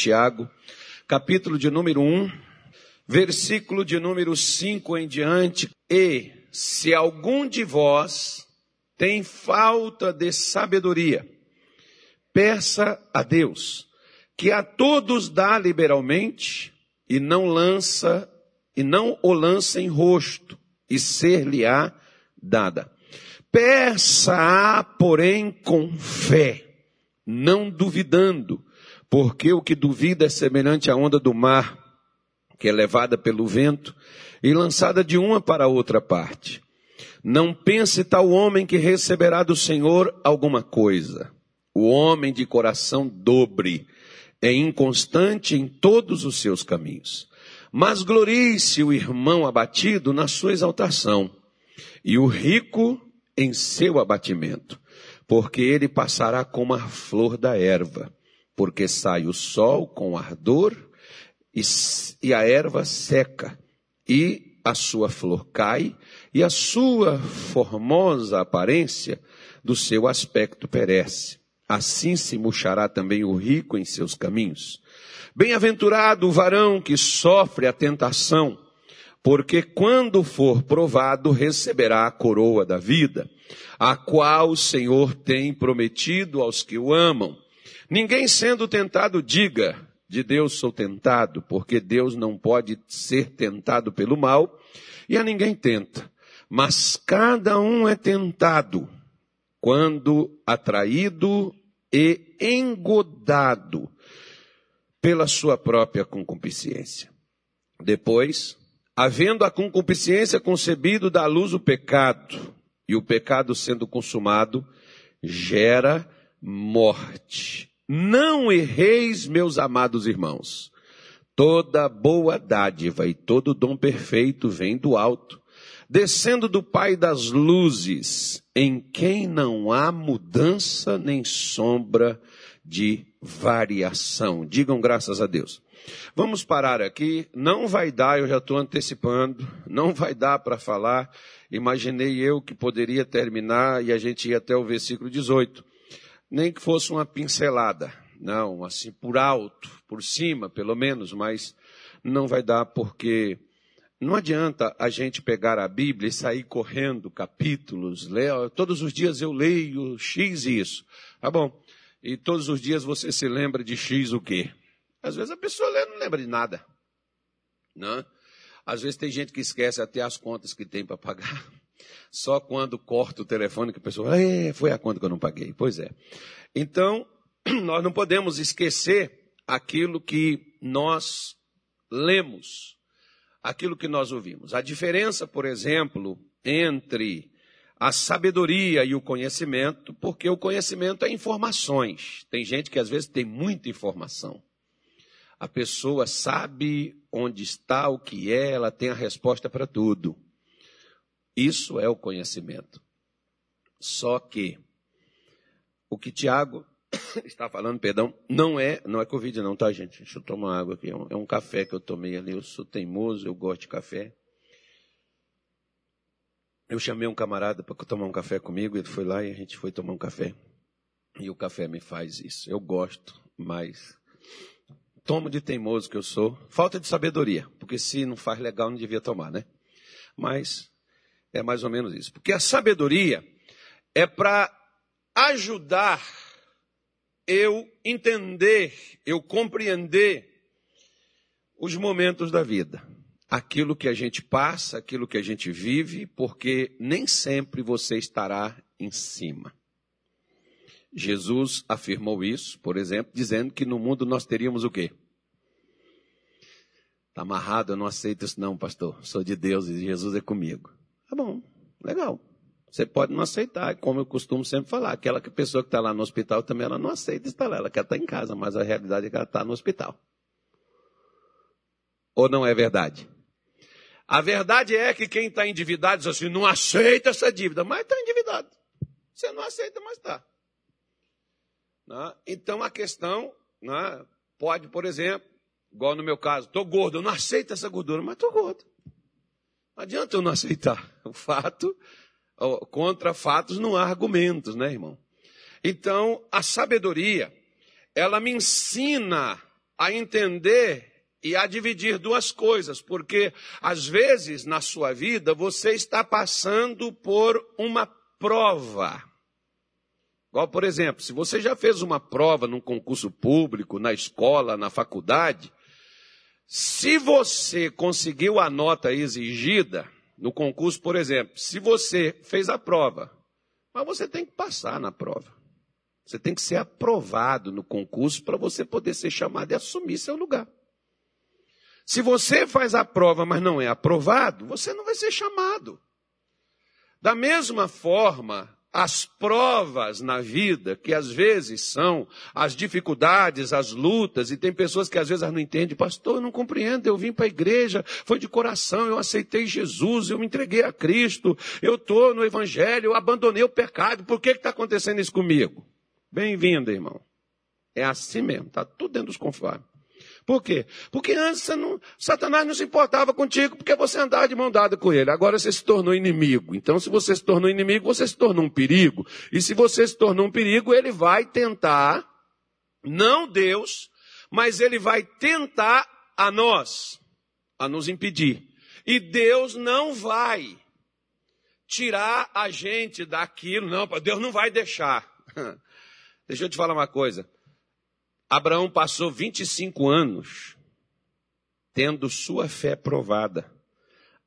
Tiago, capítulo de número 1, versículo de número 5 em diante. E se algum de vós tem falta de sabedoria, peça a Deus, que a todos dá liberalmente e não lança e não o lança em rosto, e ser-lhe-á dada. Peça-a, porém, com fé, não duvidando, porque o que duvida é semelhante à onda do mar, que é levada pelo vento e lançada de uma para outra parte. Não pense tal homem que receberá do Senhor alguma coisa. O homem de coração dobre é inconstante em todos os seus caminhos. Mas glorie-se o irmão abatido na sua exaltação, e o rico em seu abatimento, porque ele passará como a flor da erva, porque sai o sol com ardor e, e a erva seca, e a sua flor cai, e a sua formosa aparência do seu aspecto perece. Assim se murchará também o rico em seus caminhos. Bem-aventurado o varão que sofre a tentação, porque quando for provado receberá a coroa da vida, a qual o Senhor tem prometido aos que o amam. Ninguém sendo tentado diga, de Deus sou tentado, porque Deus não pode ser tentado pelo mal, e a ninguém tenta. Mas cada um é tentado quando atraído e engodado pela sua própria concupiscência. Depois, havendo a concupiscência concebido da luz o pecado, e o pecado sendo consumado, gera morte. Não erreis, meus amados irmãos. Toda boa dádiva e todo dom perfeito vem do alto, descendo do Pai das luzes, em quem não há mudança nem sombra de variação. Digam graças a Deus. Vamos parar aqui. Não vai dar, eu já estou antecipando, não vai dar para falar. Imaginei eu que poderia terminar e a gente ia até o versículo 18. Nem que fosse uma pincelada. Não, assim, por alto, por cima, pelo menos, mas não vai dar porque não adianta a gente pegar a Bíblia e sair correndo capítulos, ler, todos os dias eu leio X isso. Tá bom. E todos os dias você se lembra de X o quê? Às vezes a pessoa lê não lembra de nada. Não? Né? Às vezes tem gente que esquece até as contas que tem para pagar. Só quando corta o telefone que a pessoa, é, foi a conta que eu não paguei. Pois é. Então, nós não podemos esquecer aquilo que nós lemos, aquilo que nós ouvimos. A diferença, por exemplo, entre a sabedoria e o conhecimento, porque o conhecimento é informações. Tem gente que às vezes tem muita informação. A pessoa sabe onde está, o que é, ela tem a resposta para tudo. Isso é o conhecimento. Só que o que Tiago está falando, perdão, não é, não é Covid não, tá gente? Deixa eu tomar água aqui. É um, é um café que eu tomei ali. Eu sou teimoso, eu gosto de café. Eu chamei um camarada para tomar um café comigo, ele foi lá e a gente foi tomar um café. E o café me faz isso. Eu gosto, mas tomo de teimoso que eu sou. Falta de sabedoria, porque se não faz legal não devia tomar, né? Mas é mais ou menos isso. Porque a sabedoria é para ajudar eu entender, eu compreender os momentos da vida aquilo que a gente passa, aquilo que a gente vive, porque nem sempre você estará em cima. Jesus afirmou isso, por exemplo, dizendo que no mundo nós teríamos o quê? Está amarrado, eu não aceito isso não, pastor. Sou de Deus e Jesus é comigo. Tá bom, legal. Você pode não aceitar, como eu costumo sempre falar. Aquela pessoa que está lá no hospital também, ela não aceita estar lá. Ela quer estar em casa, mas a realidade é que ela está no hospital. Ou não é verdade? A verdade é que quem está endividado diz assim, não aceita essa dívida, mas está endividado. Você não aceita, mas está. Né? Então a questão né, pode, por exemplo, igual no meu caso, estou gordo, eu não aceito essa gordura, mas estou gordo. Não adianta eu não aceitar. O fato, contra fatos não há argumentos, né, irmão? Então, a sabedoria, ela me ensina a entender e a dividir duas coisas, porque às vezes na sua vida você está passando por uma prova. Igual, por exemplo, se você já fez uma prova num concurso público, na escola, na faculdade, se você conseguiu a nota exigida no concurso, por exemplo, se você fez a prova, mas você tem que passar na prova. Você tem que ser aprovado no concurso para você poder ser chamado e assumir seu lugar. Se você faz a prova, mas não é aprovado, você não vai ser chamado. Da mesma forma, as provas na vida, que às vezes são as dificuldades, as lutas, e tem pessoas que às vezes não entendem, pastor, eu não compreendo, eu vim para a igreja, foi de coração, eu aceitei Jesus, eu me entreguei a Cristo, eu estou no Evangelho, eu abandonei o pecado, por que está acontecendo isso comigo? Bem-vindo, irmão. É assim mesmo, está tudo dentro dos conformes. Por quê? Porque antes não, Satanás não se importava contigo porque você andava de mão dada com ele. Agora você se tornou inimigo. Então, se você se tornou inimigo, você se tornou um perigo. E se você se tornou um perigo, ele vai tentar, não Deus, mas ele vai tentar a nós, a nos impedir. E Deus não vai tirar a gente daquilo. Não, Deus não vai deixar. Deixa eu te falar uma coisa. Abraão passou 25 anos tendo sua fé provada,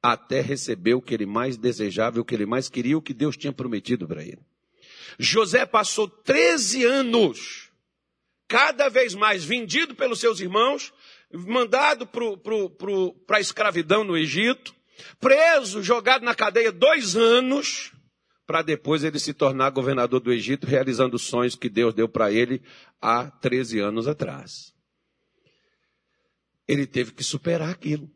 até receber o que ele mais desejava, o que ele mais queria, o que Deus tinha prometido para ele. José passou 13 anos, cada vez mais vendido pelos seus irmãos, mandado para a escravidão no Egito, preso, jogado na cadeia dois anos, para depois ele se tornar governador do Egito, realizando os sonhos que Deus deu para ele há 13 anos atrás. Ele teve que superar aquilo.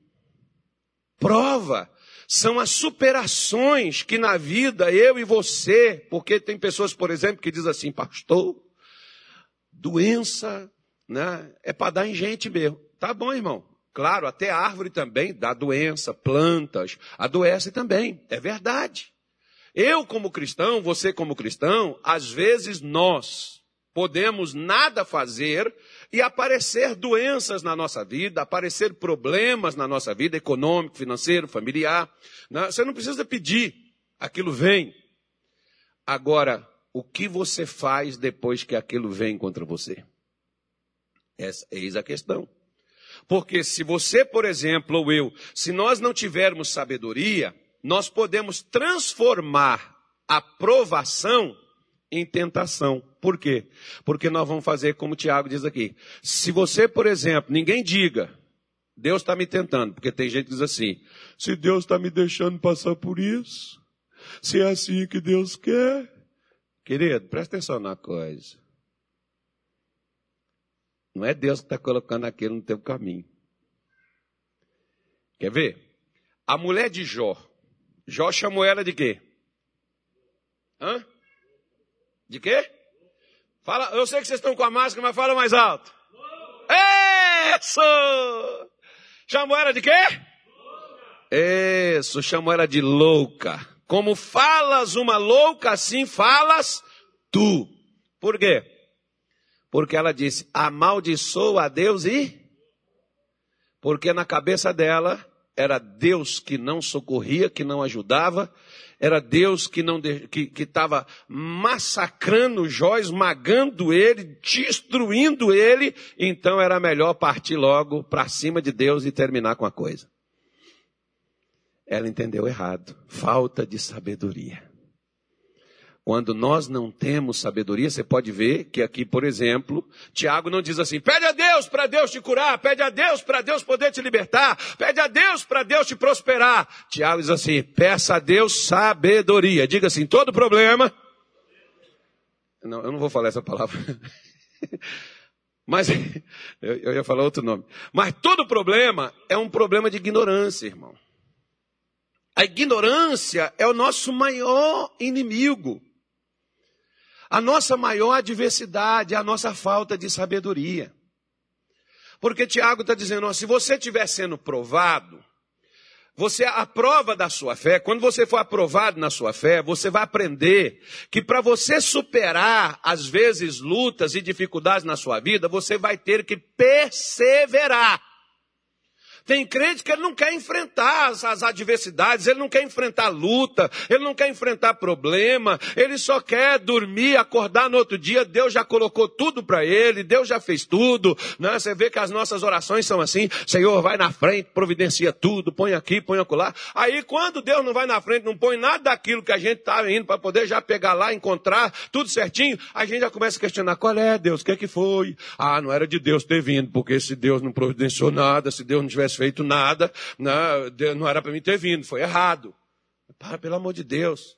Prova são as superações que na vida eu e você, porque tem pessoas, por exemplo, que dizem assim, pastor, doença, né, é para dar em gente mesmo. Tá bom, irmão. Claro, até árvore também dá doença, plantas, adoece também. É verdade. Eu, como cristão, você, como cristão, às vezes nós podemos nada fazer e aparecer doenças na nossa vida, aparecer problemas na nossa vida, econômico, financeiro, familiar. Né? Você não precisa pedir, aquilo vem. Agora, o que você faz depois que aquilo vem contra você? Essa, eis a questão. Porque se você, por exemplo, ou eu, se nós não tivermos sabedoria, nós podemos transformar a provação em tentação. Por quê? Porque nós vamos fazer como o Tiago diz aqui. Se você, por exemplo, ninguém diga, Deus está me tentando, porque tem gente que diz assim, se Deus está me deixando passar por isso, se é assim que Deus quer, querido, presta atenção na coisa. Não é Deus que está colocando aquilo no teu caminho. Quer ver? A mulher de Jó, Jó chamou ela de quê? Hã? De quê? Fala, eu sei que vocês estão com a máscara, mas fala mais alto. Isso! Chamou ela de quê? Isso, chamou ela de louca. Como falas uma louca, assim falas tu. Por quê? Porque ela disse, amaldiçoa a Deus e... Porque na cabeça dela, era Deus que não socorria, que não ajudava, era Deus que não que estava massacrando Jó, esmagando ele, destruindo ele, então era melhor partir logo para cima de Deus e terminar com a coisa. Ela entendeu errado, falta de sabedoria. Quando nós não temos sabedoria, você pode ver que aqui, por exemplo, Tiago não diz assim: pede a Deus para Deus te curar, pede a Deus para Deus poder te libertar, pede a Deus para Deus te prosperar. Tiago diz assim: peça a Deus sabedoria. Diga assim: todo problema. Não, eu não vou falar essa palavra. Mas, eu ia falar outro nome. Mas todo problema é um problema de ignorância, irmão. A ignorância é o nosso maior inimigo. A nossa maior adversidade é a nossa falta de sabedoria. Porque Tiago está dizendo, ó, se você estiver sendo provado, Você é a prova da sua fé, quando você for aprovado na sua fé, você vai aprender que para você superar, às vezes, lutas e dificuldades na sua vida, você vai ter que perseverar. Tem crente que ele não quer enfrentar as, as, adversidades, ele não quer enfrentar luta, ele não quer enfrentar problema, ele só quer dormir, acordar no outro dia, Deus já colocou tudo para ele, Deus já fez tudo, né? Você vê que as nossas orações são assim, Senhor, vai na frente, providencia tudo, põe aqui, põe acolá. Aí quando Deus não vai na frente, não põe nada daquilo que a gente estava indo para poder já pegar lá, encontrar tudo certinho, a gente já começa a questionar, qual é Deus, o que é que foi? Ah, não era de Deus ter vindo, porque se Deus não providenciou nada, se Deus não tivesse feito nada, não, né? não era para mim ter vindo, foi errado. Para, pelo amor de Deus.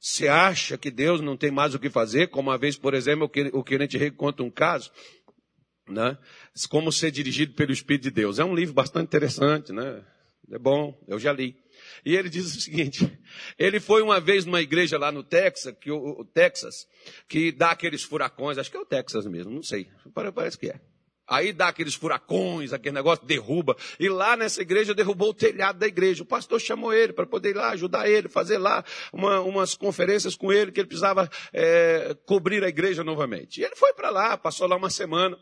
Você acha que Deus não tem mais o que fazer? Como uma vez, por exemplo, o Querente Rei conta um caso, né? Como ser dirigido pelo Espírito de Deus. É um livro bastante interessante, né? É bom, eu já li. E ele diz o seguinte: ele foi uma vez numa igreja lá no Texas, que o, o Texas, que dá aqueles furacões, acho que é o Texas mesmo, não sei, parece que é. Aí dá aqueles furacões, aquele negócio, derruba. E lá nessa igreja derrubou o telhado da igreja. O pastor chamou ele para poder ir lá ajudar ele, fazer lá uma, umas conferências com ele, que ele precisava é, cobrir a igreja novamente. E ele foi para lá, passou lá uma semana.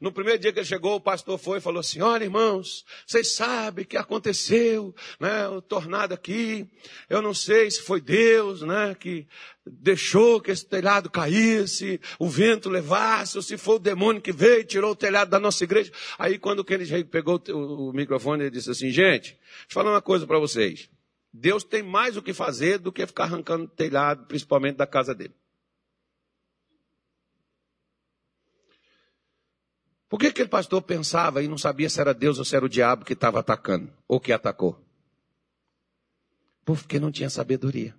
No primeiro dia que ele chegou, o pastor foi e falou assim: Olha, irmãos, vocês sabem que aconteceu, né? O tornado aqui. Eu não sei se foi Deus, né? Que deixou que esse telhado caísse, o vento levasse, ou se foi o demônio que veio e tirou o telhado da nossa igreja. Aí, quando o Kennedy pegou o microfone, ele disse assim: Gente, deixa eu falar uma coisa para vocês. Deus tem mais o que fazer do que ficar arrancando telhado, principalmente da casa dele. Por que aquele pastor pensava e não sabia se era Deus ou se era o diabo que estava atacando, ou que atacou? Porque não tinha sabedoria.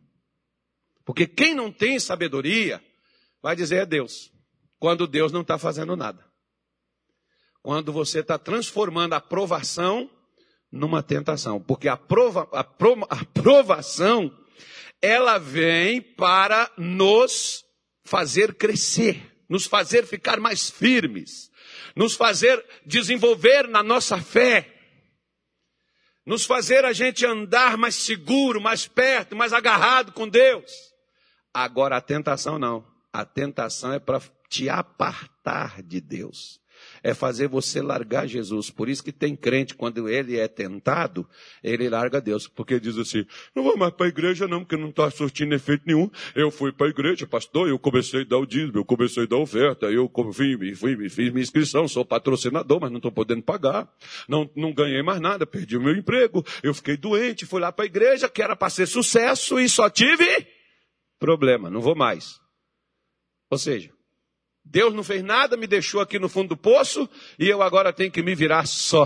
Porque quem não tem sabedoria vai dizer é Deus, quando Deus não está fazendo nada. Quando você está transformando a aprovação numa tentação. Porque a, prova, a, a aprovação, ela vem para nos fazer crescer, nos fazer ficar mais firmes nos fazer desenvolver na nossa fé, nos fazer a gente andar mais seguro, mais perto, mais agarrado com Deus. Agora a tentação não. A tentação é para te apartar de Deus é fazer você largar Jesus. Por isso que tem crente, quando ele é tentado, ele larga Deus. Porque diz assim, não vou mais para a igreja não, porque não está surtindo efeito nenhum. Eu fui para a igreja, pastor, eu comecei a dar o dízimo, eu comecei a dar oferta, eu fui, fui, fiz minha inscrição, sou patrocinador, mas não estou podendo pagar. Não, não ganhei mais nada, perdi o meu emprego, eu fiquei doente, fui lá para a igreja, que era para ser sucesso e só tive problema, não vou mais. Ou seja, Deus não fez nada, me deixou aqui no fundo do poço e eu agora tenho que me virar só.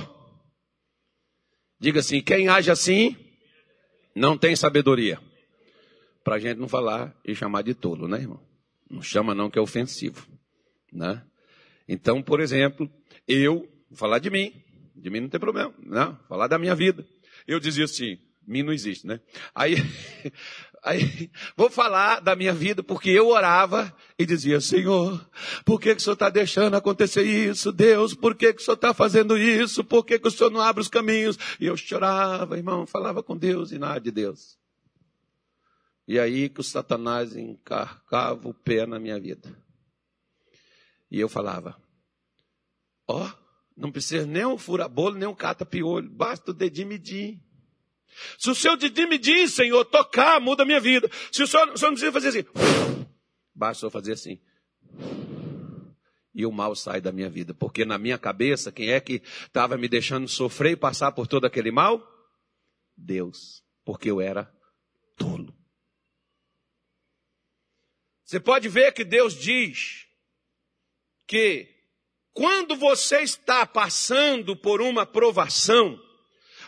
Diga assim: quem age assim não tem sabedoria. Para a gente não falar e chamar de tolo, né, irmão? Não chama não que é ofensivo, né? Então, por exemplo, eu, vou falar de mim, de mim não tem problema, não, falar da minha vida. Eu dizia assim, mim não existe, né? Aí, Aí, vou falar da minha vida porque eu orava e dizia, Senhor, por que, que o Senhor está deixando acontecer isso? Deus, por que, que o Senhor está fazendo isso? Por que, que o Senhor não abre os caminhos? E eu chorava, irmão, falava com Deus e nada de Deus. E aí que o Satanás encarcava o pé na minha vida. E eu falava, ó, oh, não precisa nem um fura-bolo, nem um cata-piolho, basta o dedinho medir. Se o Senhor me diz, Senhor, tocar, muda a minha vida. Se o Senhor, o senhor não precisa fazer assim, basta só fazer assim. E o mal sai da minha vida. Porque na minha cabeça, quem é que estava me deixando sofrer e passar por todo aquele mal? Deus. Porque eu era tolo. Você pode ver que Deus diz que quando você está passando por uma provação,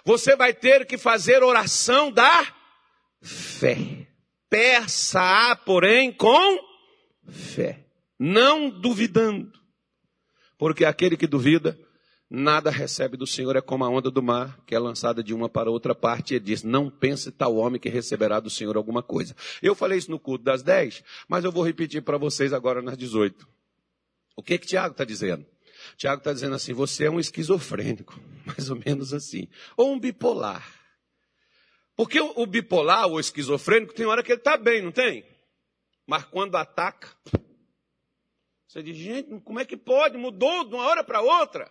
você vai ter que fazer oração da fé. Peça-a, porém, com fé. Não duvidando. Porque aquele que duvida, nada recebe do Senhor, é como a onda do mar, que é lançada de uma para outra parte, e diz, não pense tal homem que receberá do Senhor alguma coisa. Eu falei isso no culto das 10, mas eu vou repetir para vocês agora nas 18. O que que Tiago está dizendo? Tiago está dizendo assim: você é um esquizofrênico, mais ou menos assim, ou um bipolar. Porque o, bipolar, o esquizofrênico, tem hora que ele está bem, não tem? Mas quando ataca, você diz, gente, como é que pode? Mudou de uma hora para outra.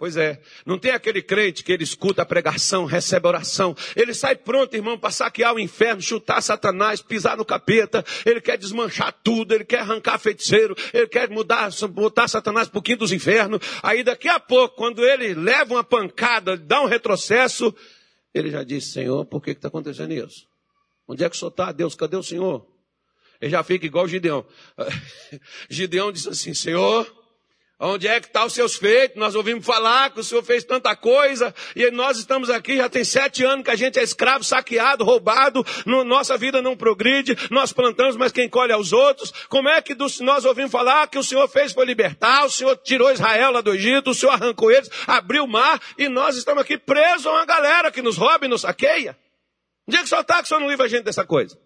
Pois é, não tem aquele crente que ele escuta a pregação, recebe a oração, ele sai pronto, irmão, para saquear o inferno, chutar Satanás, pisar no capeta, ele quer desmanchar tudo, ele quer arrancar feiticeiro, ele quer mudar, botar Satanás o quinto dos infernos. Aí daqui a pouco, quando ele leva uma pancada, dá um retrocesso, ele já disse, Senhor, por que está acontecendo isso? Onde é que o senhor está? Deus, cadê o Senhor? Ele já fica igual Gideão. Gideão disse assim, Senhor, Onde é que estão tá os seus feitos? Nós ouvimos falar que o Senhor fez tanta coisa e nós estamos aqui, já tem sete anos que a gente é escravo, saqueado, roubado, no, nossa vida não progride, nós plantamos, mas quem colhe é os outros. Como é que nós ouvimos falar que o Senhor fez foi libertar, o Senhor tirou Israel lá do Egito, o Senhor arrancou eles, abriu o mar e nós estamos aqui presos a uma galera que nos rouba e nos saqueia? Onde é que o Senhor está que o Senhor não livra a gente dessa coisa?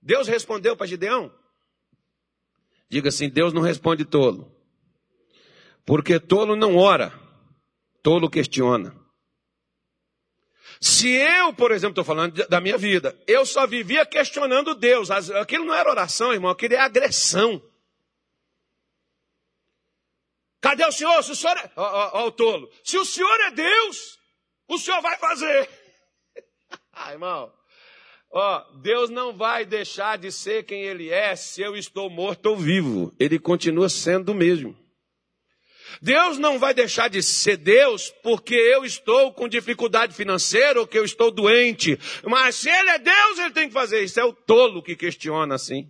Deus respondeu para Gideão, Diga assim: Deus não responde tolo. Porque tolo não ora, tolo questiona. Se eu, por exemplo, estou falando da minha vida, eu só vivia questionando Deus. Aquilo não era oração, irmão, aquilo é agressão. Cadê o Senhor? Se o Senhor é. Ó, ó, ó, o tolo. Se o Senhor é Deus, o Senhor vai fazer. ah, irmão. Ó, Deus não vai deixar de ser quem Ele é se eu estou morto ou vivo. Ele continua sendo o mesmo. Deus não vai deixar de ser Deus porque eu estou com dificuldade financeira ou que eu estou doente. Mas se Ele é Deus, Ele tem que fazer isso. É o tolo que questiona assim.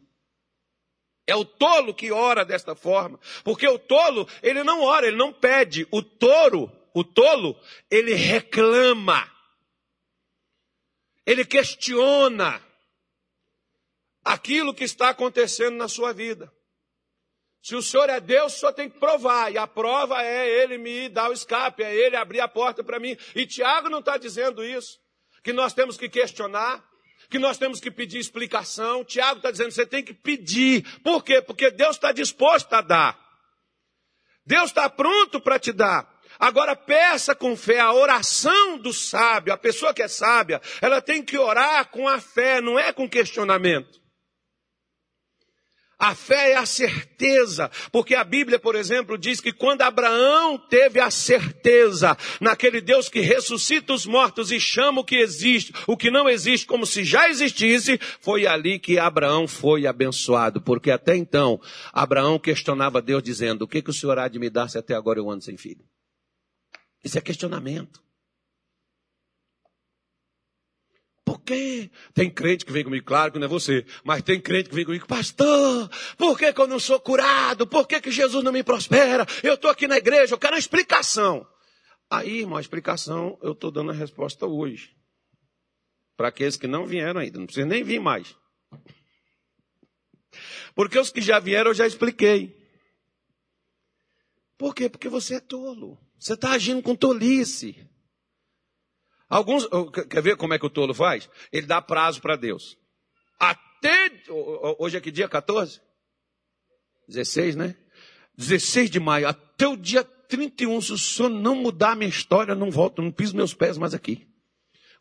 É o tolo que ora desta forma. Porque o tolo, ele não ora, ele não pede. O touro, o tolo, ele reclama. Ele questiona aquilo que está acontecendo na sua vida. Se o Senhor é Deus, Senhor tem que provar. E a prova é Ele me dar o escape, é Ele abrir a porta para mim. E Tiago não está dizendo isso. Que nós temos que questionar, que nós temos que pedir explicação. Tiago está dizendo você tem que pedir. Por quê? Porque Deus está disposto a dar. Deus está pronto para te dar. Agora peça com fé a oração do sábio, a pessoa que é sábia, ela tem que orar com a fé, não é com questionamento. A fé é a certeza, porque a Bíblia, por exemplo, diz que quando Abraão teve a certeza naquele Deus que ressuscita os mortos e chama o que existe, o que não existe como se já existisse, foi ali que Abraão foi abençoado, porque até então Abraão questionava Deus dizendo: "O que que o Senhor há de me dar se até agora eu ando sem filho?" Isso é questionamento. Por quê? Tem crente que vem comigo, claro que não é você, mas tem crente que vem comigo, pastor, por que, que eu não sou curado? Por que, que Jesus não me prospera? Eu estou aqui na igreja, eu quero uma explicação. Aí, irmão, a explicação eu estou dando a resposta hoje. Para aqueles que não vieram ainda, não precisa nem vir mais. Porque os que já vieram eu já expliquei. Por quê? Porque você é tolo. Você está agindo com tolice. Alguns, quer ver como é que o tolo faz? Ele dá prazo para Deus. Até, hoje é que dia 14? 16, né? 16 de maio, até o dia 31, se o senhor não mudar a minha história, não volto, não piso meus pés mais aqui.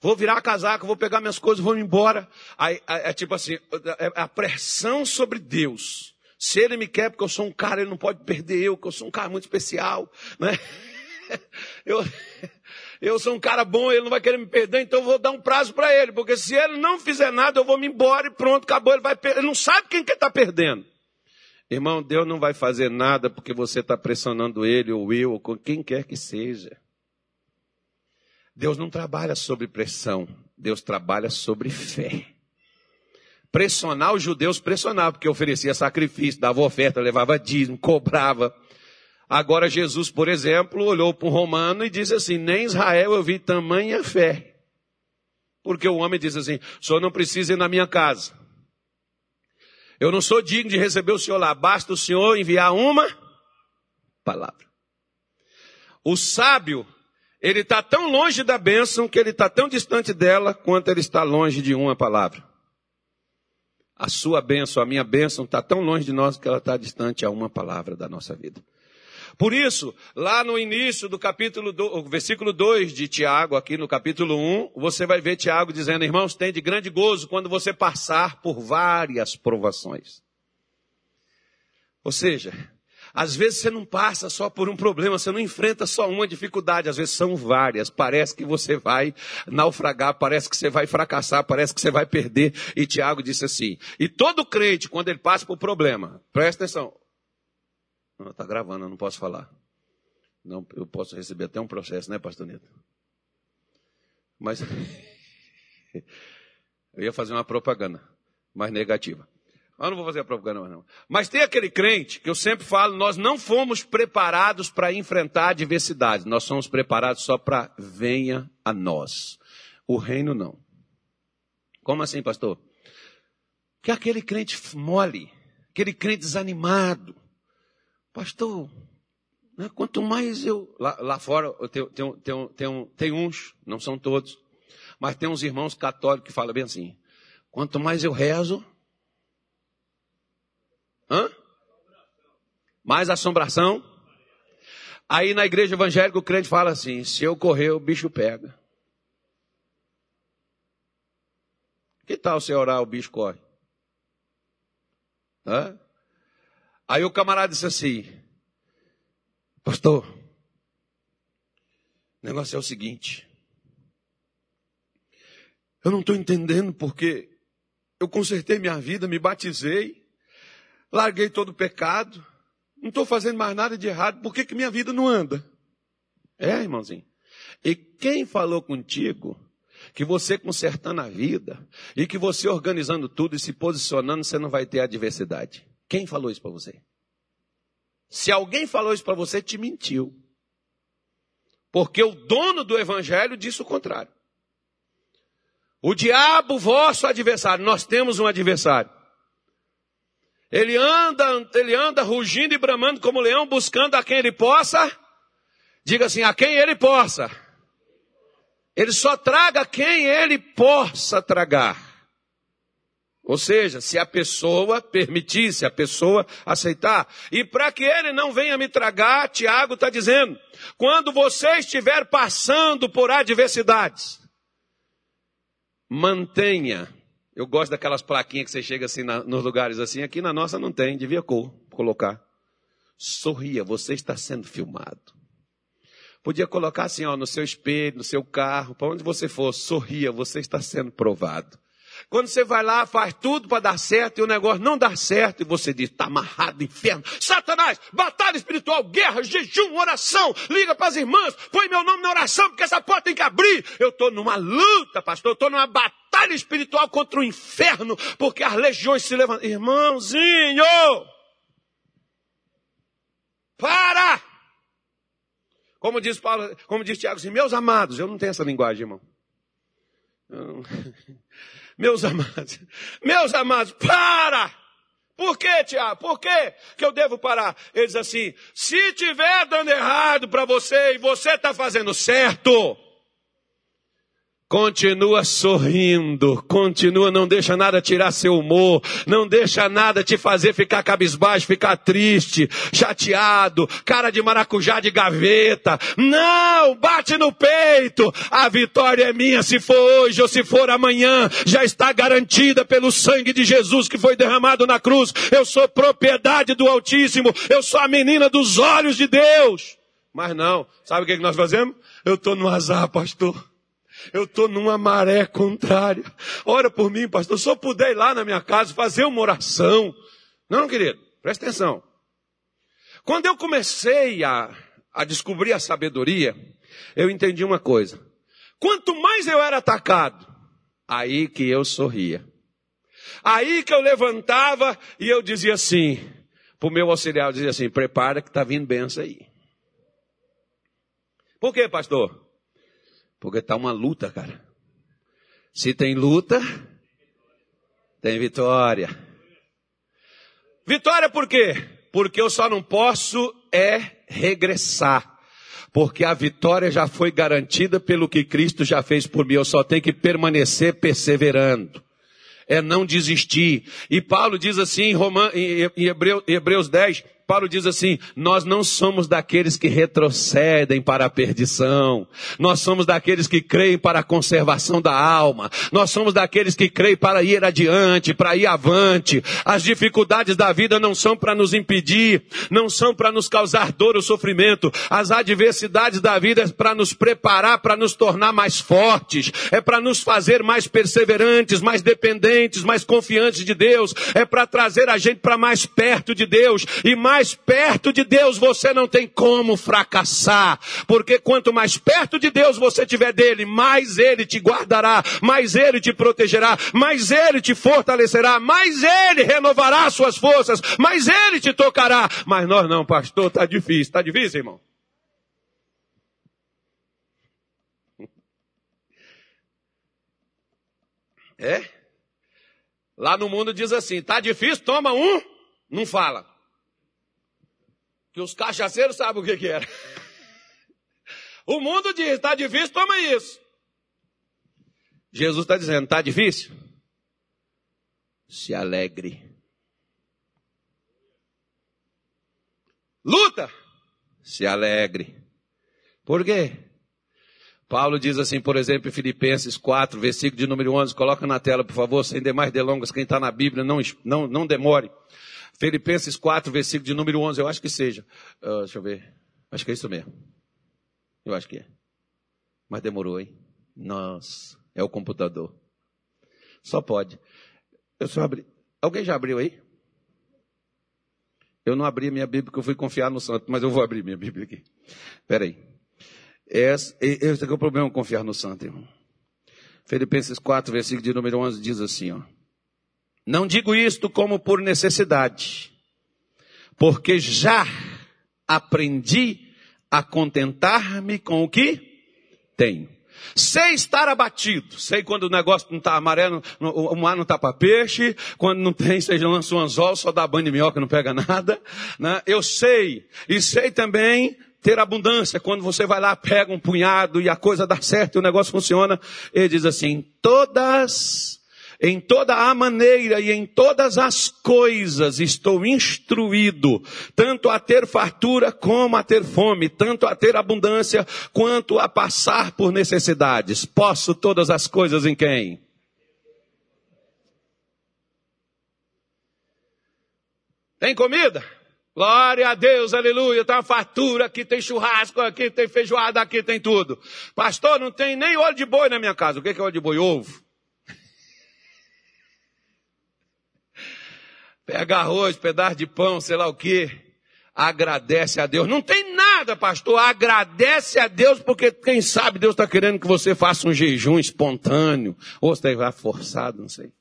Vou virar a casaca, vou pegar minhas coisas, vou embora. Aí, é, é tipo assim, é, é a pressão sobre Deus. Se ele me quer porque eu sou um cara, ele não pode perder eu, porque eu sou um cara muito especial, né? eu, eu sou um cara bom, ele não vai querer me perder, então eu vou dar um prazo para ele, porque se ele não fizer nada, eu vou me embora e pronto, acabou, ele vai perder. Ele não sabe quem que está perdendo. Irmão, Deus não vai fazer nada porque você está pressionando ele, ou eu, ou com quem quer que seja. Deus não trabalha sobre pressão, Deus trabalha sobre fé. Pressionar os judeus pressionava, porque oferecia sacrifício, dava oferta, levava dízimo, cobrava. Agora Jesus, por exemplo, olhou para um romano e disse assim: Nem Israel eu vi tamanha fé. Porque o homem diz assim: o senhor não precisa ir na minha casa. Eu não sou digno de receber o senhor lá, basta o senhor enviar uma palavra. O sábio, ele está tão longe da bênção que ele está tão distante dela quanto ele está longe de uma palavra. A sua bênção, a minha bênção está tão longe de nós que ela está distante a uma palavra da nossa vida. Por isso, lá no início do capítulo, do, versículo 2 de Tiago, aqui no capítulo 1, você vai ver Tiago dizendo, irmãos, tem de grande gozo quando você passar por várias provações. Ou seja, às vezes você não passa só por um problema, você não enfrenta só uma dificuldade, às vezes são várias. Parece que você vai naufragar, parece que você vai fracassar, parece que você vai perder. E Tiago disse assim: e todo crente, quando ele passa por problema, presta atenção. Está gravando, eu não posso falar. Não, eu posso receber até um processo, né, pastor Neto? Mas eu ia fazer uma propaganda, mais negativa. Eu não vou fazer a propaganda mais não. Mas tem aquele crente que eu sempre falo, nós não fomos preparados para enfrentar adversidades. Nós somos preparados só para venha a nós. O reino não. Como assim, pastor? Que aquele crente mole, aquele crente desanimado. Pastor, né, quanto mais eu. Lá, lá fora tenho, tenho, tenho, tenho, tem uns, não são todos, mas tem uns irmãos católicos que falam bem assim: quanto mais eu rezo, Hã? Mais assombração? Aí na igreja evangélica o crente fala assim: se eu correr, o bicho pega. Que tal você orar, o bicho corre? Hã? Aí o camarada disse assim: Pastor, o negócio é o seguinte. Eu não estou entendendo porque eu consertei minha vida, me batizei, larguei todo o pecado, não estou fazendo mais nada de errado, por que, que minha vida não anda? É, irmãozinho. E quem falou contigo que você consertando a vida e que você organizando tudo e se posicionando, você não vai ter adversidade? Quem falou isso para você? Se alguém falou isso para você, te mentiu. Porque o dono do evangelho disse o contrário. O diabo, vosso adversário, nós temos um adversário. Ele anda, ele anda rugindo e bramando como leão, buscando a quem ele possa. Diga assim, a quem ele possa. Ele só traga quem ele possa tragar. Ou seja, se a pessoa permitir, se a pessoa aceitar. E para que ele não venha me tragar, Tiago está dizendo, quando você estiver passando por adversidades, mantenha eu gosto daquelas plaquinhas que você chega assim na, nos lugares assim. Aqui na nossa não tem, devia colocar. Sorria, você está sendo filmado. Podia colocar assim, ó, no seu espelho, no seu carro, para onde você for, sorria, você está sendo provado. Quando você vai lá, faz tudo para dar certo e o negócio não dá certo e você diz, está amarrado, inferno. Satanás, batalha espiritual, guerra, jejum, oração, liga para as irmãs, põe meu nome na oração porque essa porta tem que abrir. Eu estou numa luta, pastor, eu estou numa batalha espiritual contra o inferno porque as legiões se levantam. Irmãozinho! Para! Como diz Paulo, como diz Tiago, assim, meus amados, eu não tenho essa linguagem, irmão. Eu... Meus amados, meus amados, para! Por que, Tiago? Por que que eu devo parar? Ele diz assim, se tiver dando errado para você e você está fazendo certo, Continua sorrindo, continua, não deixa nada tirar seu humor, não deixa nada te fazer ficar cabisbaixo, ficar triste, chateado, cara de maracujá de gaveta. Não, bate no peito. A vitória é minha, se for hoje ou se for amanhã, já está garantida pelo sangue de Jesus que foi derramado na cruz. Eu sou propriedade do Altíssimo, eu sou a menina dos olhos de Deus. Mas não, sabe o que nós fazemos? Eu estou no azar, pastor. Eu estou numa maré contrária. Ora por mim, pastor. Se eu puder ir lá na minha casa fazer uma oração. Não, querido, presta atenção. Quando eu comecei a, a descobrir a sabedoria, eu entendi uma coisa. Quanto mais eu era atacado, aí que eu sorria. Aí que eu levantava e eu dizia assim, para o meu auxiliar, eu dizia assim, prepara que está vindo benção aí. Por quê, pastor? Porque está uma luta, cara. Se tem luta, tem vitória. Vitória por quê? Porque eu só não posso é regressar. Porque a vitória já foi garantida pelo que Cristo já fez por mim. Eu só tenho que permanecer perseverando. É não desistir. E Paulo diz assim em, Roman, em Hebreus, Hebreus 10, Paulo diz assim: Nós não somos daqueles que retrocedem para a perdição, nós somos daqueles que creem para a conservação da alma, nós somos daqueles que creem para ir adiante, para ir avante. As dificuldades da vida não são para nos impedir, não são para nos causar dor ou sofrimento, as adversidades da vida é para nos preparar, para nos tornar mais fortes, é para nos fazer mais perseverantes, mais dependentes, mais confiantes de Deus, é para trazer a gente para mais perto de Deus. E mais mais perto de Deus você não tem como fracassar, porque quanto mais perto de Deus você tiver dele, mais ele te guardará, mais ele te protegerá, mais ele te fortalecerá, mais ele renovará suas forças, mais ele te tocará. Mas nós não, pastor, tá difícil, tá difícil, irmão. É? Lá no mundo diz assim: tá difícil, toma um, não fala que os cachaceiros sabem o que, que era. O mundo diz, está difícil, toma isso. Jesus está dizendo, está difícil? Se alegre. Luta, se alegre. Por quê? Paulo diz assim, por exemplo, em Filipenses 4, versículo de número 11, coloca na tela, por favor, sem demais delongas, quem está na Bíblia, não, não, não demore. Filipenses 4, versículo de número 11, eu acho que seja. Uh, deixa eu ver. Acho que é isso mesmo. Eu acho que é. Mas demorou, hein? Nossa, é o computador. Só pode. Eu só abri. Alguém já abriu aí? Eu não abri minha Bíblia porque eu fui confiar no santo, mas eu vou abrir minha Bíblia aqui. Espera aí. Esse, esse é o problema, confiar no santo, irmão. Filipenses 4, versículo de número 11 diz assim, ó. Não digo isto como por necessidade, porque já aprendi a contentar-me com o que tenho. Sei estar abatido, sei quando o negócio não está amarelo, o mar não está para peixe, quando não tem, seja lança um anzol, só dá banho de minhoca, não pega nada. Né? Eu sei, e sei também ter abundância, quando você vai lá, pega um punhado e a coisa dá certo e o negócio funciona. Ele diz assim, todas em toda a maneira e em todas as coisas estou instruído, tanto a ter fartura como a ter fome, tanto a ter abundância quanto a passar por necessidades. Posso todas as coisas em quem? Tem comida? Glória a Deus, aleluia. Tem uma fartura, aqui tem churrasco, aqui tem feijoada, aqui tem tudo. Pastor, não tem nem óleo de boi na minha casa. O que é óleo de boi? Ovo. Pega arroz, pedaço de pão, sei lá o que. Agradece a Deus. Não tem nada, pastor. Agradece a Deus, porque quem sabe Deus está querendo que você faça um jejum espontâneo. Ou você vai forçado, não sei.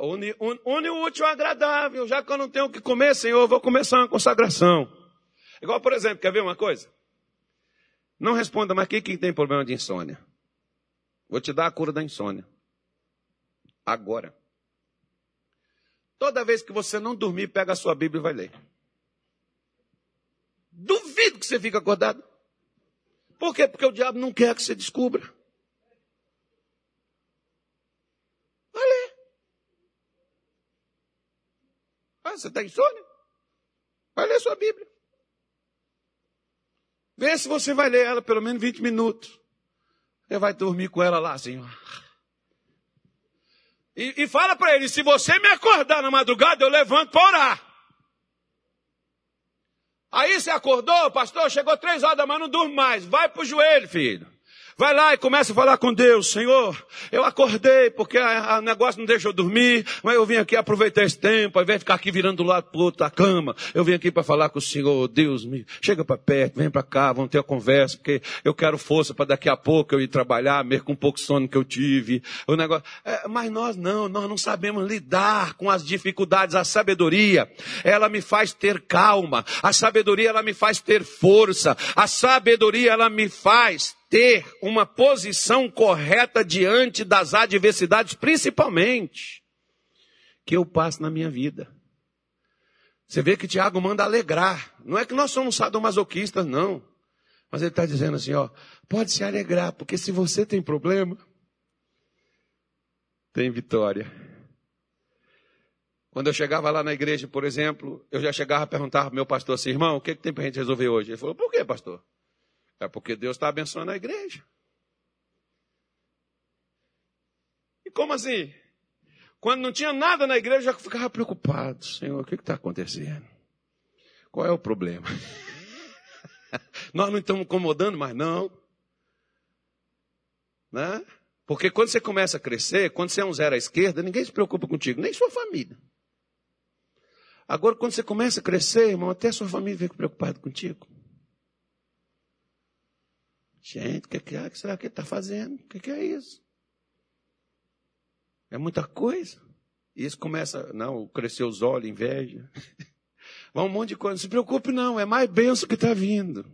Une, une, une o útil ao agradável. Já que eu não tenho o que comer, Senhor, eu vou começar uma consagração. Igual, por exemplo, quer ver uma coisa? Não responda, mas quem, quem tem problema de insônia? Vou te dar a cura da insônia. Agora. Toda vez que você não dormir, pega a sua Bíblia e vai ler. Duvido que você fique acordado. Por quê? Porque o diabo não quer que você descubra. Vai ler. Ah, você está insônia? Vai ler sua Bíblia. Vê se você vai ler ela pelo menos 20 minutos. Você vai dormir com ela lá, assim. E, e fala para ele: se você me acordar na madrugada, eu levanto para orar. Aí você acordou, pastor, chegou três horas da manhã, não durmo mais. Vai pro joelho, filho. Vai lá e começa a falar com Deus, Senhor, eu acordei porque o negócio não deixa eu dormir, mas eu vim aqui aproveitar esse tempo, ao invés de ficar aqui virando do lado pro outro da cama, eu vim aqui para falar com o Senhor, Deus, me chega para perto, vem para cá, vamos ter a conversa, porque eu quero força para daqui a pouco eu ir trabalhar, mesmo com um pouco de sono que eu tive. O negócio, é, mas nós não, nós não sabemos lidar com as dificuldades. A sabedoria, ela me faz ter calma. A sabedoria, ela me faz ter força. A sabedoria, ela me faz ter uma posição correta diante das adversidades, principalmente, que eu passo na minha vida. Você vê que Tiago manda alegrar. Não é que nós somos sadomasoquistas, não. Mas ele está dizendo assim, ó, pode se alegrar, porque se você tem problema, tem vitória. Quando eu chegava lá na igreja, por exemplo, eu já chegava a perguntar para meu pastor assim, irmão, o que, que tem para a gente resolver hoje? Ele falou, por que, pastor? É porque Deus está abençoando a igreja. E como assim? Quando não tinha nada na igreja, eu ficava preocupado. Senhor, o que está acontecendo? Qual é o problema? Nós não estamos incomodando, mas não. Né? Porque quando você começa a crescer, quando você é um zero à esquerda, ninguém se preocupa contigo, nem sua família. Agora, quando você começa a crescer, irmão, até sua família fica preocupada contigo. Gente, o que, é? que será que ele está fazendo? O que, que é isso? É muita coisa. E isso começa, não, crescer os olhos, inveja. Vai um monte de coisa. Não se preocupe, não, é mais benção que está vindo.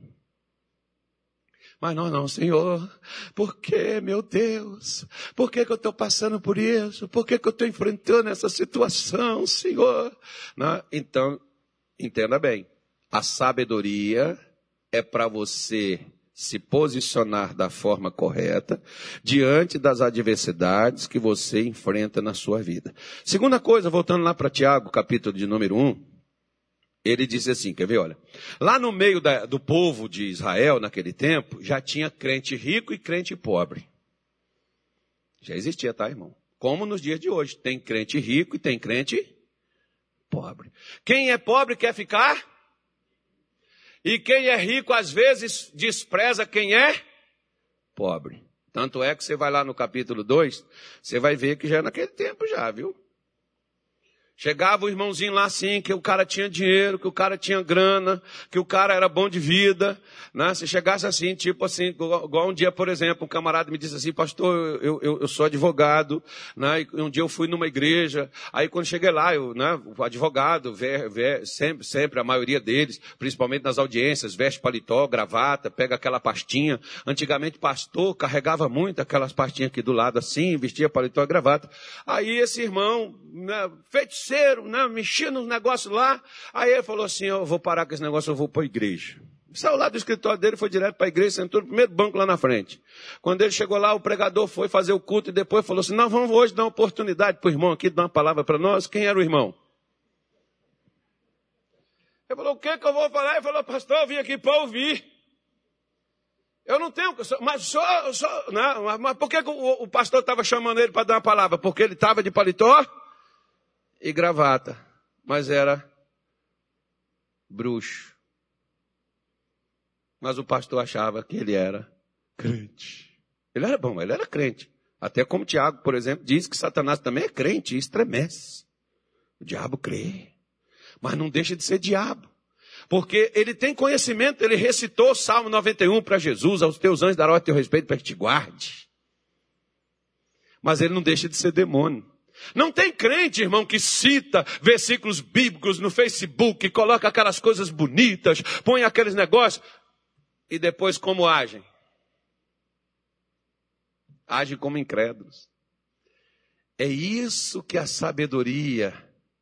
Mas não, não, Senhor, por que, meu Deus? Por que, que eu estou passando por isso? Por que, que eu estou enfrentando essa situação, Senhor? Não, então, entenda bem, a sabedoria é para você se posicionar da forma correta diante das adversidades que você enfrenta na sua vida. Segunda coisa, voltando lá para Tiago, capítulo de número 1, ele disse assim, quer ver, olha, lá no meio da, do povo de Israel, naquele tempo, já tinha crente rico e crente pobre. Já existia, tá, irmão? Como nos dias de hoje, tem crente rico e tem crente pobre. Quem é pobre quer ficar e quem é rico, às vezes, despreza quem é pobre. Tanto é que você vai lá no capítulo 2, você vai ver que já é naquele tempo já, viu? Chegava o irmãozinho lá assim, que o cara tinha dinheiro, que o cara tinha grana, que o cara era bom de vida, né? Se chegasse assim, tipo assim, igual um dia, por exemplo, um camarada me disse assim, pastor, eu, eu, eu sou advogado, né? E um dia eu fui numa igreja, aí quando cheguei lá, eu, né? O advogado, sempre, sempre, a maioria deles, principalmente nas audiências, veste paletó, gravata, pega aquela pastinha. Antigamente, pastor carregava muito aquelas pastinhas aqui do lado assim, vestia paletó e gravata. Aí esse irmão, né? Feito feiticeiro, né? mexia nos negócios lá. Aí ele falou assim: Eu vou parar com esse negócio, eu vou para a igreja. Saiu lá do escritório dele, foi direto para a igreja, sentou no primeiro banco lá na frente. Quando ele chegou lá, o pregador foi fazer o culto e depois falou assim: Nós vamos hoje dar uma oportunidade para o irmão aqui, dar uma palavra para nós. Quem era o irmão? Ele falou: O que, que eu vou falar? Ele falou: Pastor, eu vim aqui para ouvir. Eu não tenho, mas só, só não, mas por que o, o pastor estava chamando ele para dar uma palavra? Porque ele estava de paletó? E gravata, mas era bruxo. Mas o pastor achava que ele era crente. Ele era bom, ele era crente. Até como Tiago, por exemplo, diz que Satanás também é crente e estremece. O diabo crê, mas não deixa de ser diabo. Porque ele tem conhecimento, ele recitou o Salmo 91 para Jesus, aos teus anjos darão a teu respeito para que te guarde. Mas ele não deixa de ser demônio. Não tem crente, irmão, que cita versículos bíblicos no Facebook, coloca aquelas coisas bonitas, põe aqueles negócios e depois como agem? Agem como incrédulos. É isso que a sabedoria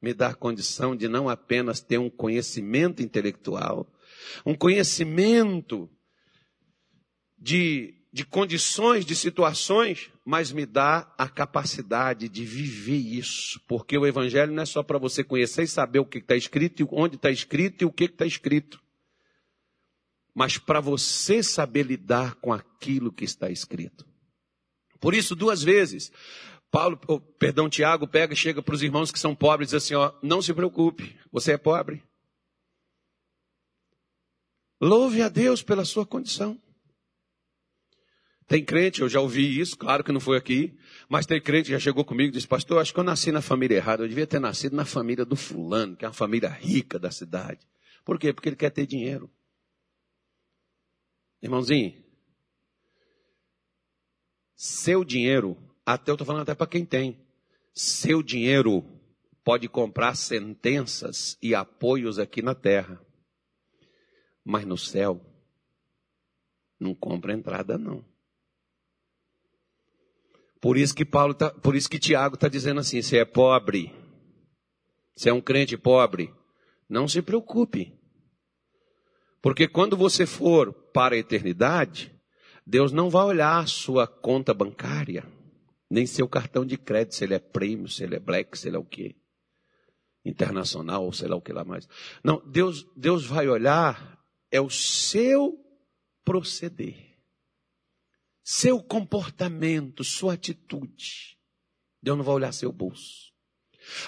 me dá condição de não apenas ter um conhecimento intelectual, um conhecimento de de condições, de situações, mas me dá a capacidade de viver isso. Porque o Evangelho não é só para você conhecer e saber o que está escrito, onde está escrito e o que está escrito. Mas para você saber lidar com aquilo que está escrito. Por isso, duas vezes, Paulo, oh, perdão, Tiago pega e chega para os irmãos que são pobres e diz assim: ó, não se preocupe, você é pobre. Louve a Deus pela sua condição. Tem crente, eu já ouvi isso, claro que não foi aqui, mas tem crente que já chegou comigo e disse, pastor, acho que eu nasci na família errada, eu devia ter nascido na família do fulano, que é uma família rica da cidade. Por quê? Porque ele quer ter dinheiro. Irmãozinho, seu dinheiro, até eu estou falando até para quem tem, seu dinheiro pode comprar sentenças e apoios aqui na terra, mas no céu não compra entrada não. Por isso que Paulo tá, por isso que Tiago está dizendo assim: você é pobre, você é um crente pobre, não se preocupe. Porque quando você for para a eternidade, Deus não vai olhar sua conta bancária, nem seu cartão de crédito, se ele é prêmio, se ele é black, se ele é o quê. internacional, ou sei lá o que lá mais. Não, Deus, Deus vai olhar é o seu proceder, seu comportamento, sua atitude. Deus não vai olhar seu bolso.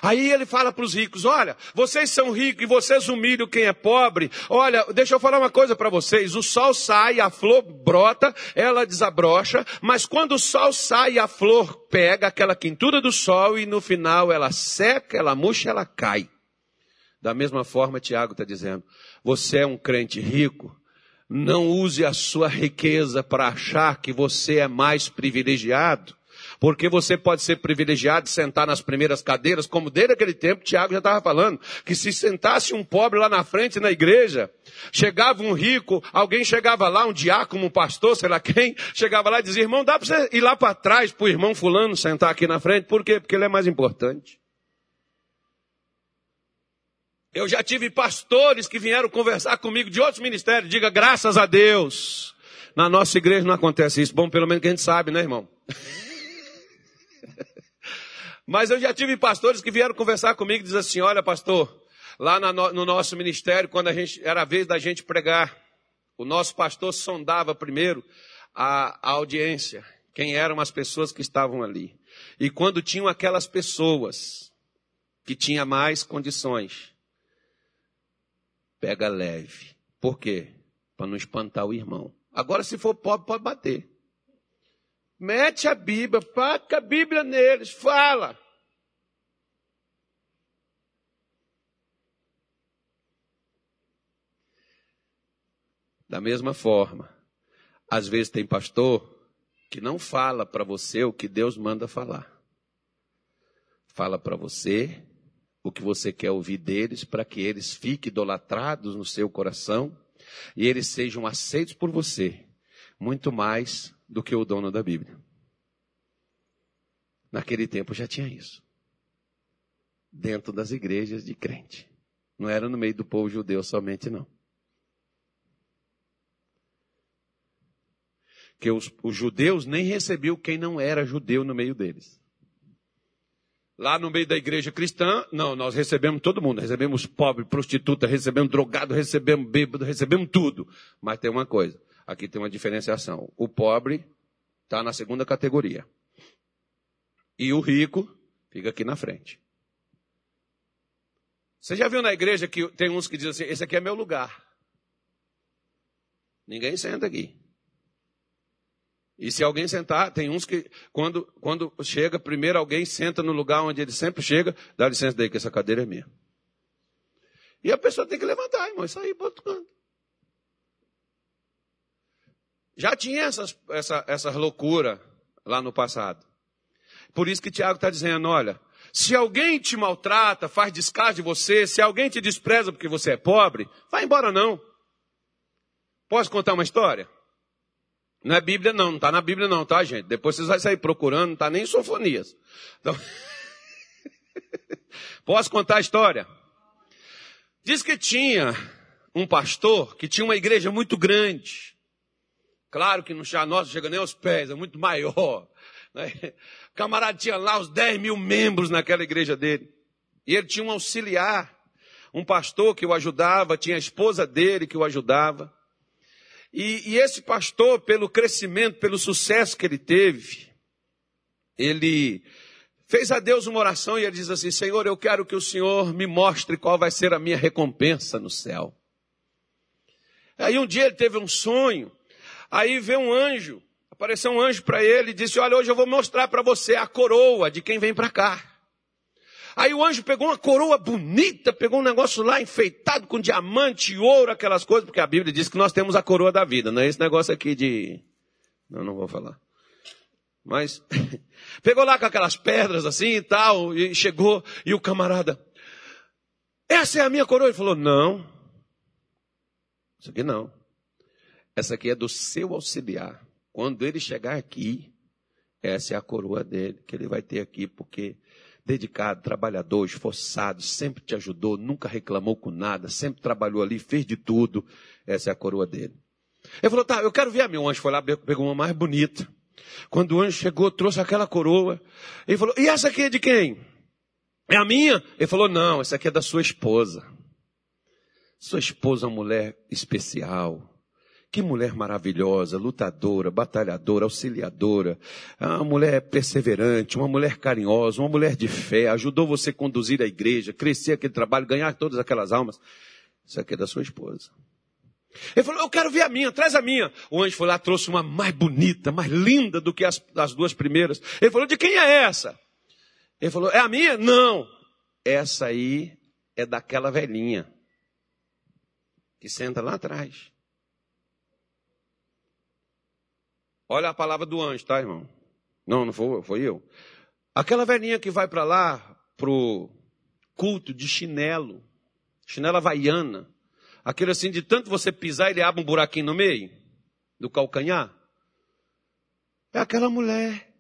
Aí ele fala para os ricos: olha, vocês são ricos e vocês humilham quem é pobre. Olha, deixa eu falar uma coisa para vocês: o sol sai, a flor brota, ela desabrocha, mas quando o sol sai, a flor pega aquela quintura do sol e no final ela seca, ela murcha, ela cai. Da mesma forma, Tiago está dizendo: você é um crente rico, não use a sua riqueza para achar que você é mais privilegiado. Porque você pode ser privilegiado de sentar nas primeiras cadeiras, como desde aquele tempo Tiago já estava falando, que se sentasse um pobre lá na frente na igreja, chegava um rico, alguém chegava lá, um diácono, um pastor, sei lá quem, chegava lá e dizia, irmão, dá para você ir lá para trás para o irmão fulano sentar aqui na frente, por quê? Porque ele é mais importante. Eu já tive pastores que vieram conversar comigo de outros ministérios, diga graças a Deus. Na nossa igreja não acontece isso. Bom, pelo menos que a gente sabe, né, irmão? Mas eu já tive pastores que vieram conversar comigo e dizer assim: olha, pastor, lá no nosso ministério, quando a gente era a vez da gente pregar, o nosso pastor sondava primeiro a, a audiência, quem eram as pessoas que estavam ali. E quando tinham aquelas pessoas que tinham mais condições, pega leve. Por quê? Para não espantar o irmão. Agora, se for pobre, pode bater. Mete a Bíblia, paca a Bíblia neles, fala. Da mesma forma, às vezes tem pastor que não fala para você o que Deus manda falar. Fala para você o que você quer ouvir deles para que eles fiquem idolatrados no seu coração e eles sejam aceitos por você, muito mais do que o dono da Bíblia. Naquele tempo já tinha isso. Dentro das igrejas de crente. Não era no meio do povo judeu somente, não. Que os, os judeus nem recebiam quem não era judeu no meio deles. Lá no meio da igreja cristã, não, nós recebemos todo mundo. Recebemos pobre, prostituta, recebemos drogado, recebemos bêbado, recebemos tudo. Mas tem uma coisa. Aqui tem uma diferenciação. O pobre está na segunda categoria. E o rico fica aqui na frente. Você já viu na igreja que tem uns que dizem assim: esse aqui é meu lugar. Ninguém senta aqui. E se alguém sentar, tem uns que, quando, quando chega, primeiro alguém senta no lugar onde ele sempre chega, dá licença daí que essa cadeira é minha. E a pessoa tem que levantar, irmão, e sair para outro canto. Já tinha essas, essa, essa loucura lá no passado. Por isso que Tiago está dizendo, olha, se alguém te maltrata, faz descaso de você, se alguém te despreza porque você é pobre, vai embora não. Posso contar uma história? Não é Bíblia não, não está na Bíblia não, tá gente? Depois vocês vão sair procurando, não está nem em Sofonias. Então... Posso contar a história? Diz que tinha um pastor que tinha uma igreja muito grande. Claro que no chá nosso chega nem aos pés, é muito maior. Né? O camarada tinha lá uns 10 mil membros naquela igreja dele. E ele tinha um auxiliar, um pastor que o ajudava, tinha a esposa dele que o ajudava. E, e esse pastor, pelo crescimento, pelo sucesso que ele teve, ele fez a Deus uma oração e ele diz assim: Senhor, eu quero que o Senhor me mostre qual vai ser a minha recompensa no céu. Aí um dia ele teve um sonho Aí veio um anjo, apareceu um anjo para ele e disse: Olha, hoje eu vou mostrar para você a coroa de quem vem para cá. Aí o anjo pegou uma coroa bonita, pegou um negócio lá enfeitado com diamante, ouro, aquelas coisas, porque a Bíblia diz que nós temos a coroa da vida, não é esse negócio aqui de. Não, não vou falar. Mas pegou lá com aquelas pedras assim e tal, e chegou, e o camarada, essa é a minha coroa? Ele falou, não. Isso aqui não. Essa aqui é do seu auxiliar. Quando ele chegar aqui, essa é a coroa dele, que ele vai ter aqui, porque dedicado, trabalhador, esforçado, sempre te ajudou, nunca reclamou com nada, sempre trabalhou ali, fez de tudo. Essa é a coroa dele. Ele falou, tá, eu quero ver a minha. O anjo foi lá, pegou uma mais bonita. Quando o anjo chegou, trouxe aquela coroa. Ele falou, e essa aqui é de quem? É a minha? Ele falou: Não, essa aqui é da sua esposa. Sua esposa é uma mulher especial. Que mulher maravilhosa, lutadora, batalhadora, auxiliadora, uma mulher perseverante, uma mulher carinhosa, uma mulher de fé, ajudou você a conduzir a igreja, crescer aquele trabalho, ganhar todas aquelas almas. Isso aqui é da sua esposa. Ele falou, eu quero ver a minha, traz a minha. O anjo foi lá, trouxe uma mais bonita, mais linda do que as, as duas primeiras. Ele falou, de quem é essa? Ele falou, é a minha? Não. Essa aí é daquela velhinha que senta lá atrás. Olha a palavra do anjo, tá, irmão? Não, não foi, foi eu. Aquela velhinha que vai para lá, pro culto de chinelo, chinela havaiana, aquele assim de tanto você pisar, ele abre um buraquinho no meio do calcanhar. É aquela mulher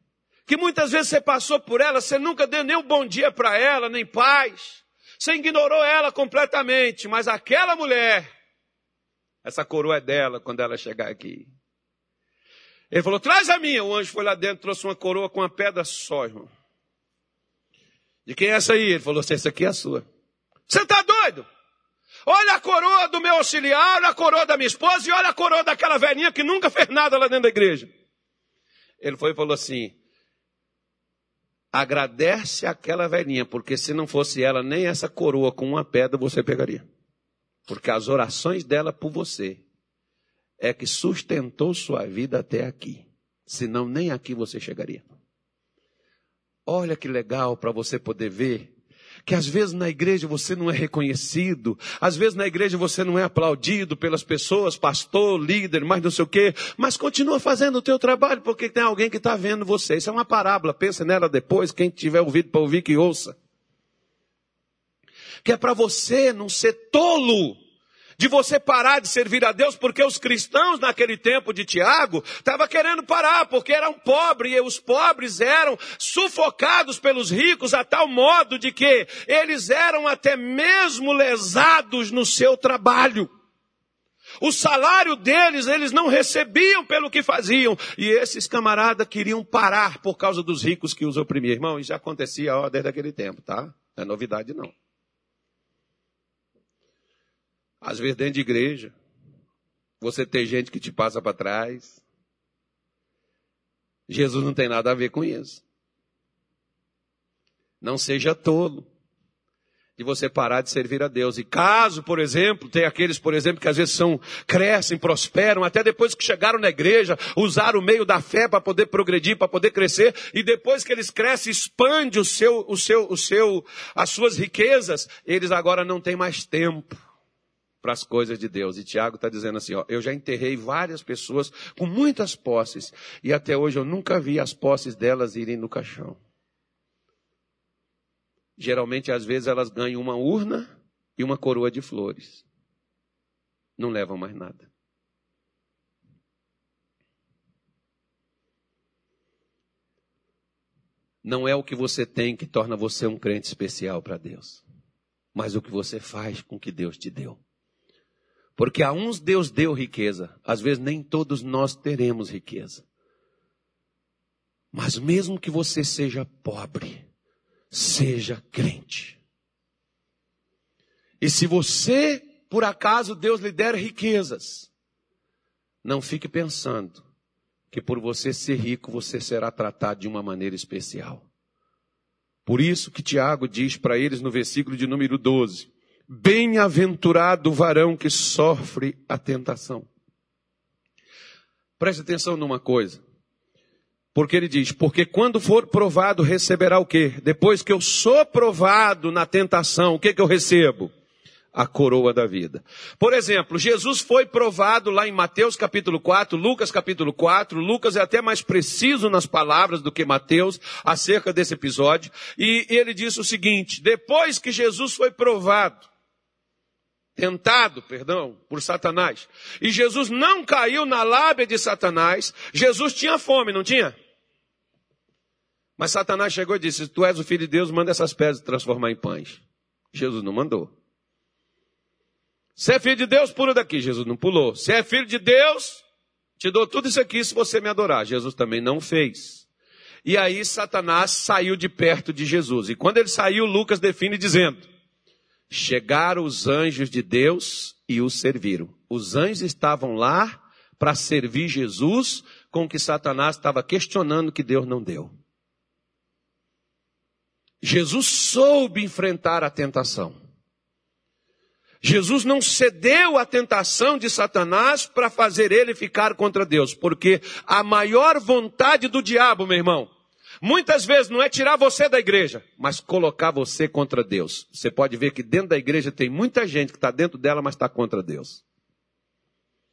que muitas vezes você passou por ela, você nunca deu nem um bom dia para ela, nem paz. Você ignorou ela completamente, mas aquela mulher, essa coroa é dela quando ela chegar aqui. Ele falou: traz a minha. O anjo foi lá dentro, trouxe uma coroa com uma pedra só, irmão. De quem é essa aí? Ele falou: essa aqui é a sua. Você está doido? Olha a coroa do meu auxiliar, olha a coroa da minha esposa e olha a coroa daquela velhinha que nunca fez nada lá dentro da igreja. Ele foi e falou assim: agradece aquela velhinha, porque se não fosse ela, nem essa coroa com uma pedra você pegaria. Porque as orações dela por você é que sustentou sua vida até aqui. Senão nem aqui você chegaria. Olha que legal para você poder ver que às vezes na igreja você não é reconhecido, às vezes na igreja você não é aplaudido pelas pessoas, pastor, líder, mais não sei o quê, mas continua fazendo o teu trabalho porque tem alguém que está vendo você. Isso é uma parábola, pensa nela depois, quem tiver ouvido para ouvir que ouça. Que é para você não ser tolo de você parar de servir a Deus, porque os cristãos naquele tempo de Tiago estavam querendo parar, porque eram pobres e os pobres eram sufocados pelos ricos a tal modo de que eles eram até mesmo lesados no seu trabalho. O salário deles eles não recebiam pelo que faziam. E esses camaradas queriam parar por causa dos ricos que os oprimiam. Irmão, isso já acontecia ó, desde aquele tempo, tá? Não é novidade não. Às vezes dentro de igreja, você tem gente que te passa para trás. Jesus não tem nada a ver com isso. Não seja tolo de você parar de servir a Deus. E caso, por exemplo, tem aqueles, por exemplo, que às vezes são, crescem, prosperam, até depois que chegaram na igreja, usaram o meio da fé para poder progredir, para poder crescer, e depois que eles crescem, expande o seu, o seu, o seu, as suas riquezas, eles agora não têm mais tempo para as coisas de Deus. E Tiago está dizendo assim: ó, eu já enterrei várias pessoas com muitas posses e até hoje eu nunca vi as posses delas irem no caixão. Geralmente, às vezes, elas ganham uma urna e uma coroa de flores. Não levam mais nada. Não é o que você tem que torna você um crente especial para Deus, mas o que você faz com o que Deus te deu. Porque a uns Deus deu riqueza, às vezes nem todos nós teremos riqueza. Mas mesmo que você seja pobre, seja crente. E se você, por acaso, Deus lhe der riquezas, não fique pensando que por você ser rico, você será tratado de uma maneira especial. Por isso que Tiago diz para eles no versículo de número 12: Bem-aventurado o varão que sofre a tentação. Preste atenção numa coisa. Porque ele diz, porque quando for provado receberá o quê? Depois que eu sou provado na tentação, o que que eu recebo? A coroa da vida. Por exemplo, Jesus foi provado lá em Mateus capítulo 4, Lucas capítulo 4. Lucas é até mais preciso nas palavras do que Mateus acerca desse episódio. E ele disse o seguinte, depois que Jesus foi provado, tentado, perdão, por Satanás. E Jesus não caiu na lábia de Satanás. Jesus tinha fome, não tinha? Mas Satanás chegou e disse: Tu és o filho de Deus, manda essas pedras transformar em pães. Jesus não mandou. Se é filho de Deus, pula daqui. Jesus não pulou. Se é filho de Deus, te dou tudo isso aqui se você me adorar. Jesus também não fez. E aí Satanás saiu de perto de Jesus. E quando ele saiu, Lucas define dizendo: Chegaram os anjos de Deus e o serviram. Os anjos estavam lá para servir Jesus com o que Satanás estava questionando que Deus não deu. Jesus soube enfrentar a tentação. Jesus não cedeu à tentação de Satanás para fazer ele ficar contra Deus, porque a maior vontade do diabo, meu irmão, muitas vezes não é tirar você da igreja, mas colocar você contra Deus. Você pode ver que dentro da igreja tem muita gente que está dentro dela, mas está contra Deus.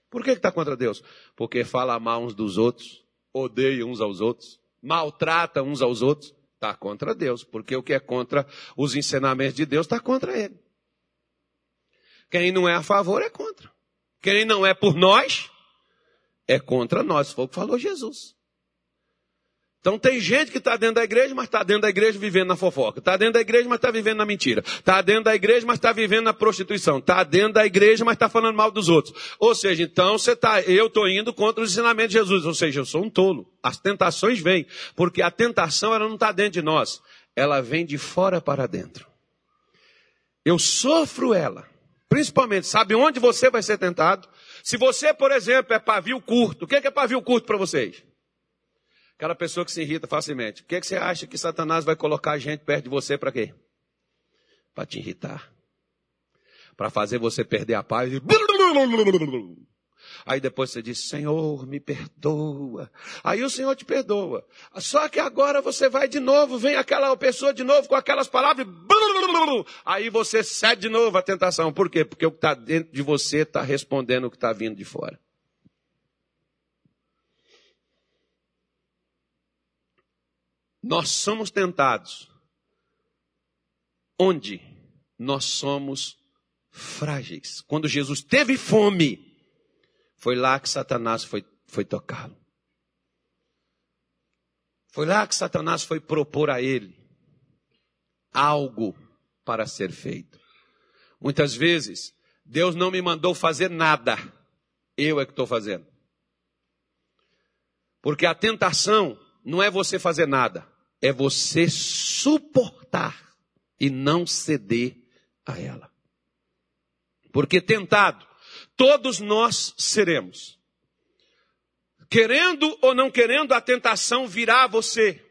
Por que está contra Deus? Porque fala mal uns dos outros, odeia uns aos outros, maltrata uns aos outros. Está contra Deus, porque o que é contra os ensinamentos de Deus está contra ele. Quem não é a favor é contra. Quem não é por nós é contra nós. Foi o que falou Jesus. Então tem gente que está dentro da igreja, mas está dentro da igreja vivendo na fofoca. Está dentro da igreja, mas está vivendo na mentira. Está dentro da igreja, mas está vivendo na prostituição. Está dentro da igreja, mas está falando mal dos outros. Ou seja, então você tá, eu estou indo contra os ensinamentos de Jesus. Ou seja, eu sou um tolo. As tentações vêm, porque a tentação ela não está dentro de nós. Ela vem de fora para dentro. Eu sofro ela. Principalmente, sabe onde você vai ser tentado? Se você, por exemplo, é pavio curto, o que é pavio curto para vocês? Aquela pessoa que se irrita facilmente. O que, é que você acha que Satanás vai colocar a gente perto de você para quê? Para te irritar. Para fazer você perder a paz. E... Aí depois você diz, Senhor, me perdoa. Aí o Senhor te perdoa. Só que agora você vai de novo, vem aquela pessoa de novo com aquelas palavras. Aí você cede de novo à tentação. Por quê? Porque o que está dentro de você está respondendo o que está vindo de fora. Nós somos tentados. Onde nós somos frágeis. Quando Jesus teve fome, foi lá que Satanás foi, foi tocá-lo. Foi lá que Satanás foi propor a ele algo para ser feito. Muitas vezes, Deus não me mandou fazer nada, eu é que estou fazendo. Porque a tentação não é você fazer nada, é você suportar e não ceder a ela. Porque tentado, Todos nós seremos. Querendo ou não querendo, a tentação virá a você.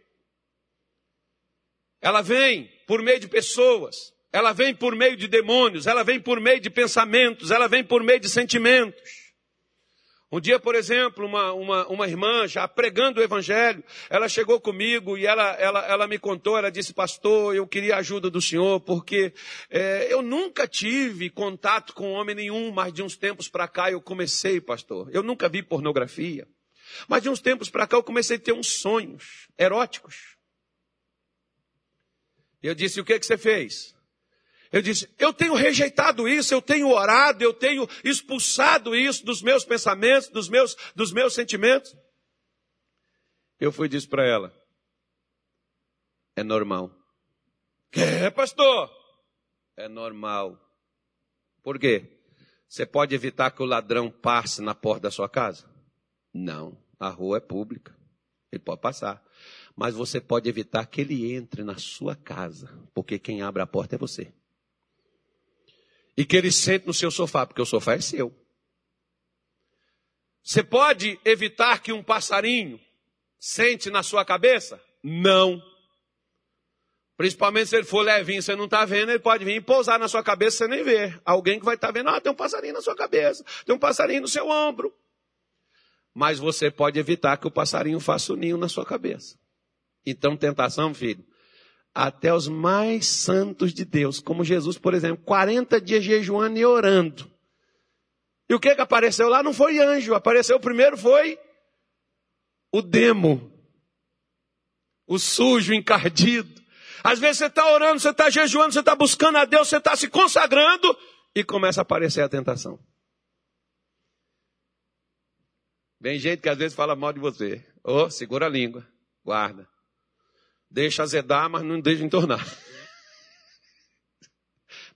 Ela vem por meio de pessoas, ela vem por meio de demônios, ela vem por meio de pensamentos, ela vem por meio de sentimentos. Um dia, por exemplo, uma, uma, uma irmã, já pregando o evangelho, ela chegou comigo e ela, ela, ela me contou, ela disse, pastor, eu queria a ajuda do senhor, porque é, eu nunca tive contato com homem nenhum, mas de uns tempos para cá eu comecei, pastor. Eu nunca vi pornografia. Mas de uns tempos para cá eu comecei a ter uns sonhos eróticos. E eu disse, o que, que você fez? Eu disse, eu tenho rejeitado isso, eu tenho orado, eu tenho expulsado isso dos meus pensamentos, dos meus, dos meus sentimentos. Eu fui e disse para ela, é normal. Que, pastor? É normal. Por quê? Você pode evitar que o ladrão passe na porta da sua casa? Não, a rua é pública. Ele pode passar. Mas você pode evitar que ele entre na sua casa, porque quem abre a porta é você e que ele sente no seu sofá, porque o sofá é seu. Você pode evitar que um passarinho sente na sua cabeça? Não. Principalmente se ele for levinho, você não está vendo, ele pode vir e pousar na sua cabeça, você nem vê. Alguém que vai estar tá vendo, ah, tem um passarinho na sua cabeça, tem um passarinho no seu ombro. Mas você pode evitar que o passarinho faça o ninho na sua cabeça. Então, tentação, filho, até os mais santos de Deus, como Jesus, por exemplo, 40 dias jejuando e orando. E o que que apareceu lá não foi anjo, apareceu primeiro foi o demo, o sujo, encardido. Às vezes você está orando, você está jejuando, você está buscando a Deus, você está se consagrando e começa a aparecer a tentação. Vem gente que às vezes fala mal de você. Ô, oh, segura a língua, guarda. Deixa azedar, mas não deixa entornar.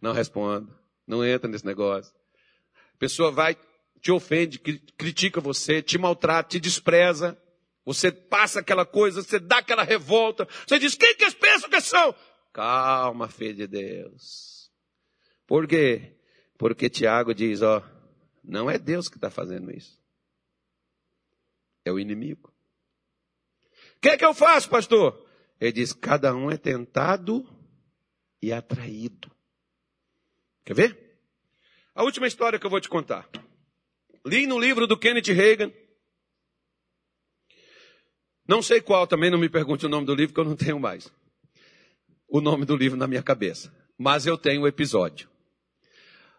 Não responda. Não entra nesse negócio. A pessoa vai, te ofende, critica você, te maltrata, te despreza. Você passa aquela coisa, você dá aquela revolta, você diz, quem que eles pensam que são? Calma, filho de Deus. Por quê? Porque Tiago diz, ó, não é Deus que está fazendo isso. É o inimigo. O que é que eu faço, pastor? Ele diz, cada um é tentado e atraído. Quer ver? A última história que eu vou te contar. Li no livro do Kenneth Reagan. Não sei qual, também não me pergunte o nome do livro, que eu não tenho mais o nome do livro na minha cabeça. Mas eu tenho o episódio.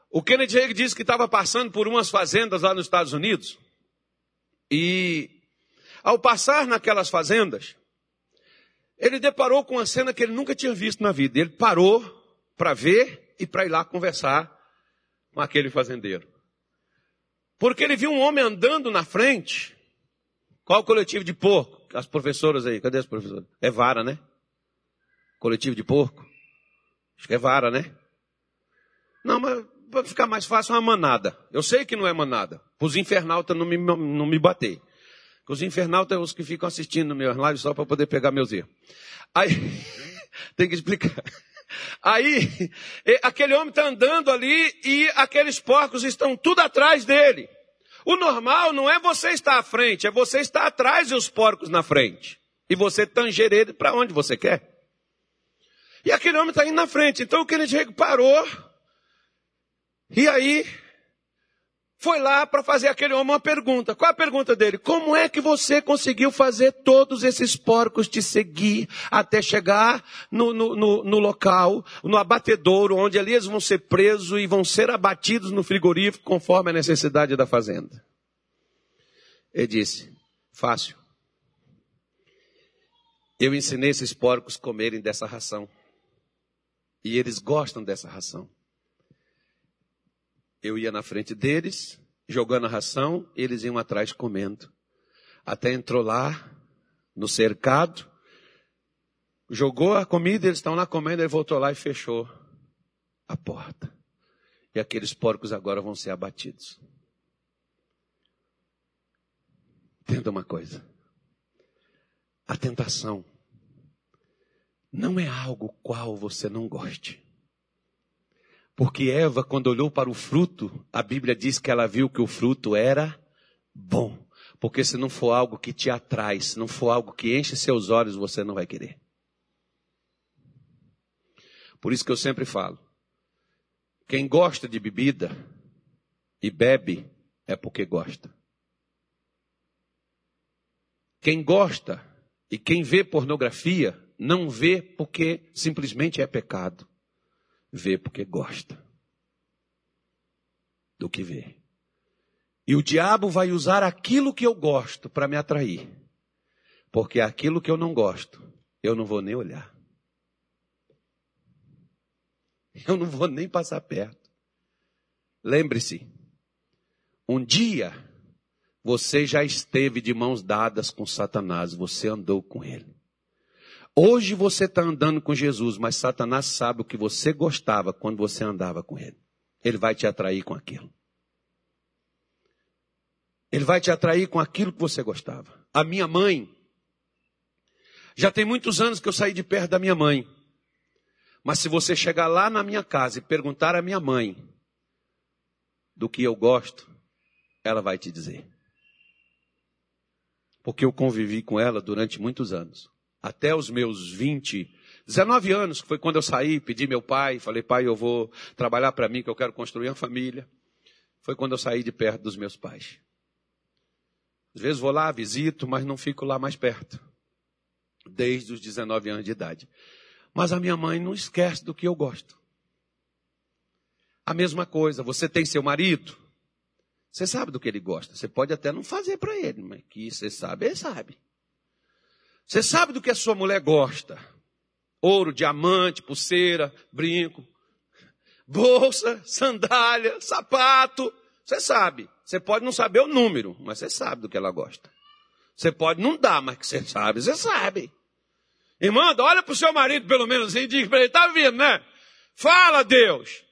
O Kenneth Reagan disse que estava passando por umas fazendas lá nos Estados Unidos. E ao passar naquelas fazendas, ele deparou com uma cena que ele nunca tinha visto na vida. Ele parou para ver e para ir lá conversar com aquele fazendeiro. Porque ele viu um homem andando na frente. Qual coletivo de porco? As professoras aí, cadê as professoras? É vara, né? Coletivo de porco? Acho que é vara, né? Não, mas para ficar mais fácil, é uma manada. Eu sei que não é manada. Os infernautas não me, não me bater. Os infernautas é os que ficam assistindo meus lives só para poder pegar meus erros. Aí, tem que explicar. Aí, aquele homem está andando ali e aqueles porcos estão tudo atrás dele. O normal não é você estar à frente, é você estar atrás e os porcos na frente. E você tanger ele para onde você quer. E aquele homem está indo na frente. Então o Kennedy Reagan parou. E aí, foi lá para fazer aquele homem uma pergunta. Qual a pergunta dele? Como é que você conseguiu fazer todos esses porcos te seguir até chegar no, no, no, no local, no abatedouro, onde ali eles vão ser presos e vão ser abatidos no frigorífico conforme a necessidade da fazenda? Ele disse, fácil. Eu ensinei esses porcos comerem dessa ração. E eles gostam dessa ração. Eu ia na frente deles, jogando a ração, eles iam atrás comendo. Até entrou lá, no cercado, jogou a comida, eles estão lá comendo, ele voltou lá e fechou a porta. E aqueles porcos agora vão ser abatidos. Entenda uma coisa. A tentação não é algo qual você não goste. Porque Eva, quando olhou para o fruto, a Bíblia diz que ela viu que o fruto era bom. Porque se não for algo que te atrai, se não for algo que enche seus olhos, você não vai querer. Por isso que eu sempre falo: quem gosta de bebida e bebe é porque gosta. Quem gosta e quem vê pornografia não vê porque simplesmente é pecado. Vê porque gosta do que vê. E o diabo vai usar aquilo que eu gosto para me atrair. Porque aquilo que eu não gosto, eu não vou nem olhar. Eu não vou nem passar perto. Lembre-se, um dia você já esteve de mãos dadas com Satanás, você andou com ele. Hoje você está andando com Jesus, mas Satanás sabe o que você gostava quando você andava com ele. Ele vai te atrair com aquilo. Ele vai te atrair com aquilo que você gostava. A minha mãe, já tem muitos anos que eu saí de perto da minha mãe. Mas se você chegar lá na minha casa e perguntar à minha mãe do que eu gosto, ela vai te dizer. Porque eu convivi com ela durante muitos anos até os meus 20, 19 anos, que foi quando eu saí, pedi meu pai, falei, pai, eu vou trabalhar para mim, que eu quero construir uma família. Foi quando eu saí de perto dos meus pais. Às vezes vou lá, visito, mas não fico lá mais perto. Desde os 19 anos de idade. Mas a minha mãe não esquece do que eu gosto. A mesma coisa, você tem seu marido, você sabe do que ele gosta. Você pode até não fazer para ele, mas que você sabe, ele sabe. Você sabe do que a sua mulher gosta? Ouro, diamante, pulseira, brinco, bolsa, sandália, sapato. Você sabe. Você pode não saber o número, mas você sabe do que ela gosta. Você pode não dar, mas que você sabe, você sabe. Irmã, olha para o seu marido pelo menos e diz para ele, está vindo, né? Fala, Deus.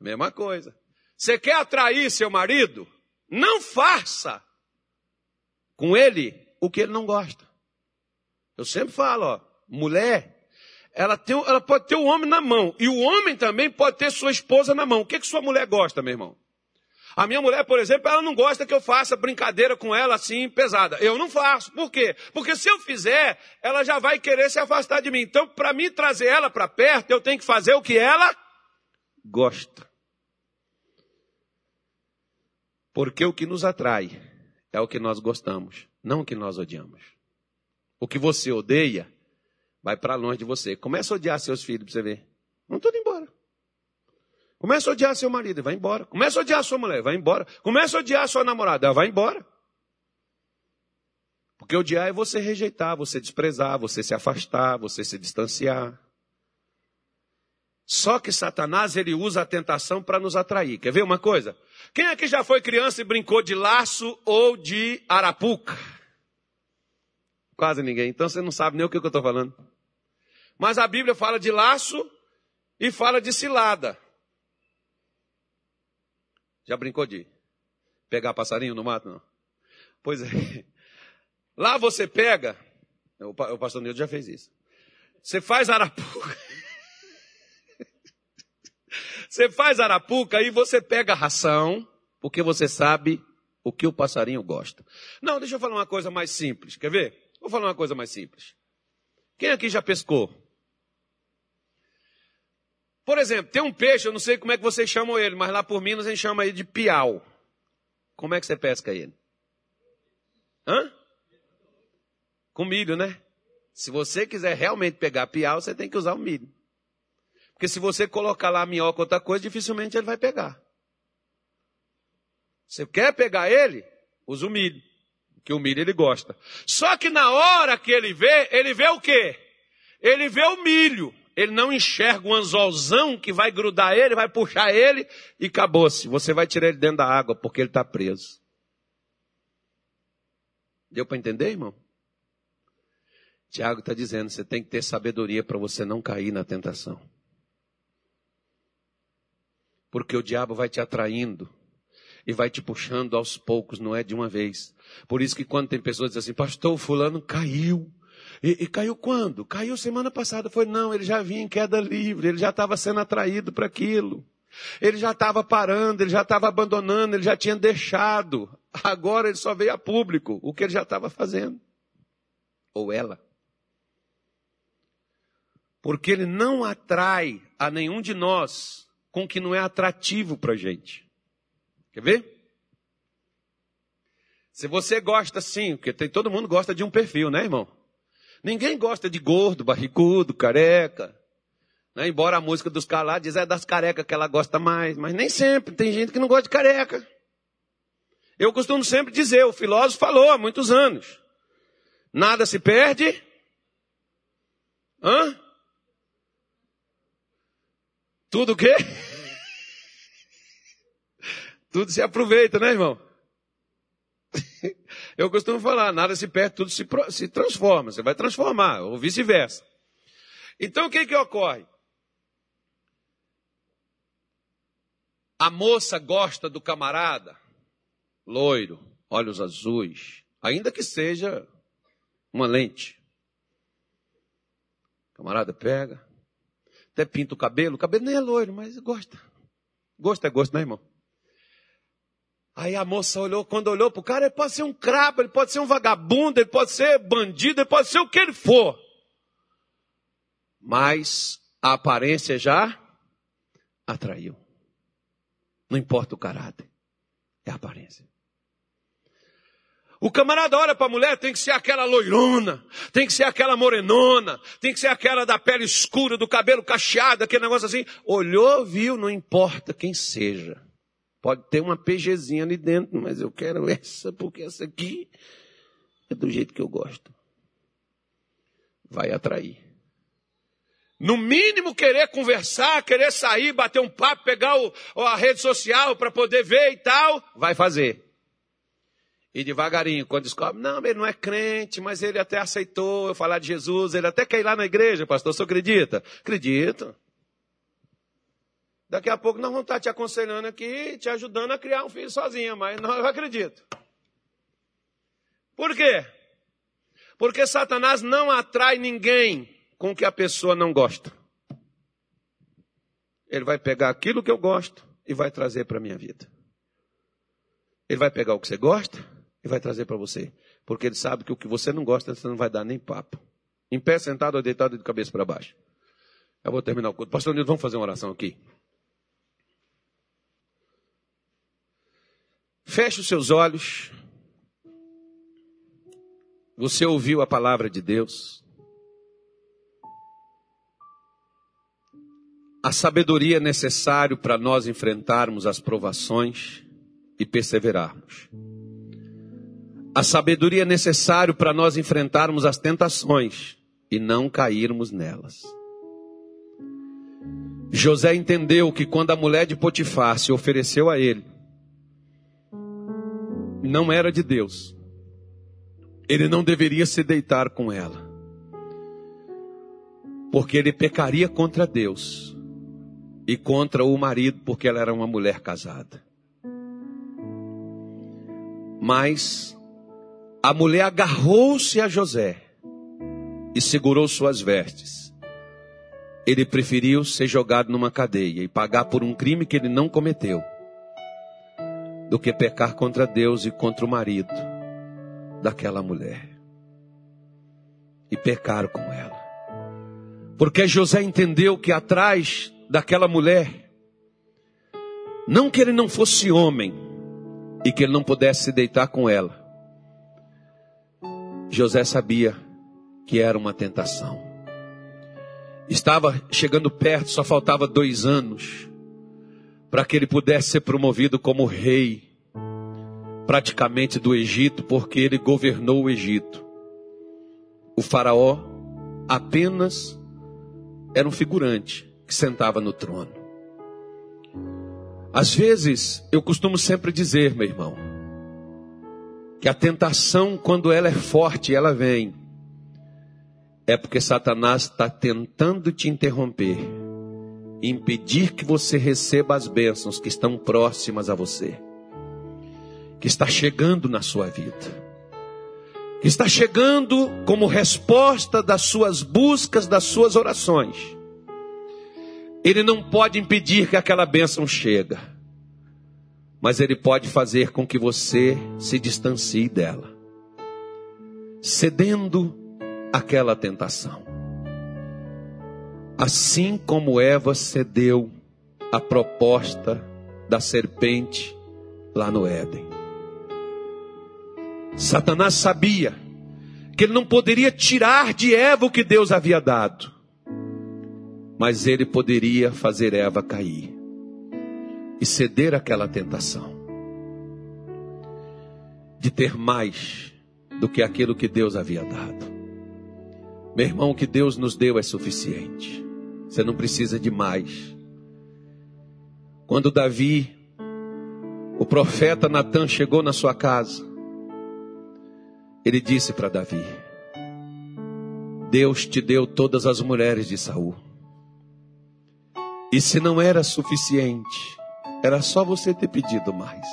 Mesma coisa. Você quer atrair seu marido? Não faça com ele o que ele não gosta. Eu sempre falo, ó, mulher, ela, tem, ela pode ter o homem na mão, e o homem também pode ter sua esposa na mão. O que, que sua mulher gosta, meu irmão? A minha mulher, por exemplo, ela não gosta que eu faça brincadeira com ela assim, pesada. Eu não faço. Por quê? Porque se eu fizer, ela já vai querer se afastar de mim. Então, para mim trazer ela para perto, eu tenho que fazer o que ela gosta. Porque o que nos atrai é o que nós gostamos, não o que nós odiamos. O que você odeia vai para longe de você. Começa a odiar seus filhos para você ver. Não tudo embora. Começa a odiar seu marido, vai embora. Começa a odiar sua mulher, vai embora. Começa a odiar sua namorada, vai embora. Porque odiar é você rejeitar, você desprezar, você se afastar, você se distanciar. Só que Satanás ele usa a tentação para nos atrair. Quer ver uma coisa? Quem aqui já foi criança e brincou de laço ou de arapuca? Quase ninguém. Então você não sabe nem o que eu estou falando. Mas a Bíblia fala de laço e fala de cilada. Já brincou de pegar passarinho no mato? Não. Pois é. Lá você pega, o pastor Nildo já fez isso. Você faz arapuca. Você faz arapuca e você pega a ração, porque você sabe o que o passarinho gosta. Não, deixa eu falar uma coisa mais simples. Quer ver? Vou falar uma coisa mais simples. Quem aqui já pescou? Por exemplo, tem um peixe, eu não sei como é que vocês chamam ele, mas lá por Minas a gente chama ele de piau. Como é que você pesca ele? Hã? Com milho, né? Se você quiser realmente pegar piau, você tem que usar o milho. Porque se você colocar lá minhoca ou outra coisa, dificilmente ele vai pegar. Você quer pegar ele? Usa o milho. Que o milho ele gosta. Só que na hora que ele vê, ele vê o quê? Ele vê o milho ele não enxerga um anzolzão que vai grudar ele, vai puxar ele e acabou-se. Você vai tirar ele dentro da água porque ele está preso. Deu para entender, irmão? Tiago está dizendo, você tem que ter sabedoria para você não cair na tentação. Porque o diabo vai te atraindo e vai te puxando aos poucos, não é de uma vez. Por isso que quando tem pessoas que dizem assim, pastor, fulano caiu. E, e, caiu quando? Caiu semana passada. Foi, não, ele já vinha em queda livre, ele já estava sendo atraído para aquilo. Ele já estava parando, ele já estava abandonando, ele já tinha deixado. Agora ele só veio a público o que ele já estava fazendo. Ou ela. Porque ele não atrai a nenhum de nós com o que não é atrativo para a gente. Quer ver? Se você gosta sim, porque tem, todo mundo gosta de um perfil, né, irmão? Ninguém gosta de gordo, barrigudo, careca. Né? Embora a música dos caras diz é das carecas que ela gosta mais, mas nem sempre. Tem gente que não gosta de careca. Eu costumo sempre dizer, o filósofo falou há muitos anos. Nada se perde. Hã? Tudo o quê? Tudo se aproveita, né, irmão? Eu costumo falar, nada se perde, tudo se, se transforma. Você vai transformar, ou vice-versa. Então o que que ocorre? A moça gosta do camarada, loiro, olhos azuis, ainda que seja uma lente. O camarada pega, até pinta o cabelo, o cabelo nem é loiro, mas gosta. Gosto é gosto, né, irmão? Aí a moça olhou, quando olhou para o cara, ele pode ser um crabo, ele pode ser um vagabundo, ele pode ser bandido, ele pode ser o que ele for. Mas a aparência já atraiu. Não importa o caráter, é a aparência. O camarada olha para a mulher, tem que ser aquela loirona, tem que ser aquela morenona, tem que ser aquela da pele escura, do cabelo cacheado, aquele negócio assim. Olhou, viu, não importa quem seja. Pode ter uma PGzinha ali dentro, mas eu quero essa, porque essa aqui é do jeito que eu gosto. Vai atrair. No mínimo querer conversar, querer sair, bater um papo, pegar o, a rede social para poder ver e tal, vai fazer. E devagarinho, quando descobre, não, ele não é crente, mas ele até aceitou eu falar de Jesus, ele até quer ir lá na igreja, pastor, você acredita? Acredito. Daqui a pouco nós vamos estar te aconselhando aqui, te ajudando a criar um filho sozinha, mas não eu acredito. Por quê? Porque Satanás não atrai ninguém com o que a pessoa não gosta. Ele vai pegar aquilo que eu gosto e vai trazer para a minha vida. Ele vai pegar o que você gosta e vai trazer para você. Porque ele sabe que o que você não gosta, você não vai dar nem papo. Em pé, sentado ou deitado de cabeça para baixo. Eu vou terminar o culto. Pastor Nilton, vamos fazer uma oração aqui. Feche os seus olhos. Você ouviu a palavra de Deus. A sabedoria é necessário para nós enfrentarmos as provações e perseverarmos. A sabedoria é necessário para nós enfrentarmos as tentações e não cairmos nelas. José entendeu que quando a mulher de Potifar se ofereceu a ele, não era de Deus. Ele não deveria se deitar com ela. Porque ele pecaria contra Deus e contra o marido, porque ela era uma mulher casada. Mas a mulher agarrou-se a José e segurou suas vestes. Ele preferiu ser jogado numa cadeia e pagar por um crime que ele não cometeu do que pecar contra Deus e contra o marido daquela mulher. E pecar com ela. Porque José entendeu que atrás daquela mulher, não que ele não fosse homem e que ele não pudesse se deitar com ela, José sabia que era uma tentação. Estava chegando perto, só faltava dois anos para que ele pudesse ser promovido como rei, praticamente do Egito, porque ele governou o Egito. O Faraó apenas era um figurante que sentava no trono. Às vezes, eu costumo sempre dizer, meu irmão, que a tentação, quando ela é forte, ela vem, é porque Satanás está tentando te interromper impedir que você receba as bênçãos que estão próximas a você, que está chegando na sua vida, que está chegando como resposta das suas buscas, das suas orações. Ele não pode impedir que aquela bênção chegue, mas ele pode fazer com que você se distancie dela, cedendo àquela tentação. Assim como Eva cedeu à proposta da serpente lá no Éden. Satanás sabia que ele não poderia tirar de Eva o que Deus havia dado, mas ele poderia fazer Eva cair e ceder àquela tentação de ter mais do que aquilo que Deus havia dado. Meu irmão, o que Deus nos deu é suficiente. Você não precisa de mais. Quando Davi, o profeta Natan chegou na sua casa, ele disse para Davi: Deus te deu todas as mulheres de Saul. E se não era suficiente, era só você ter pedido mais.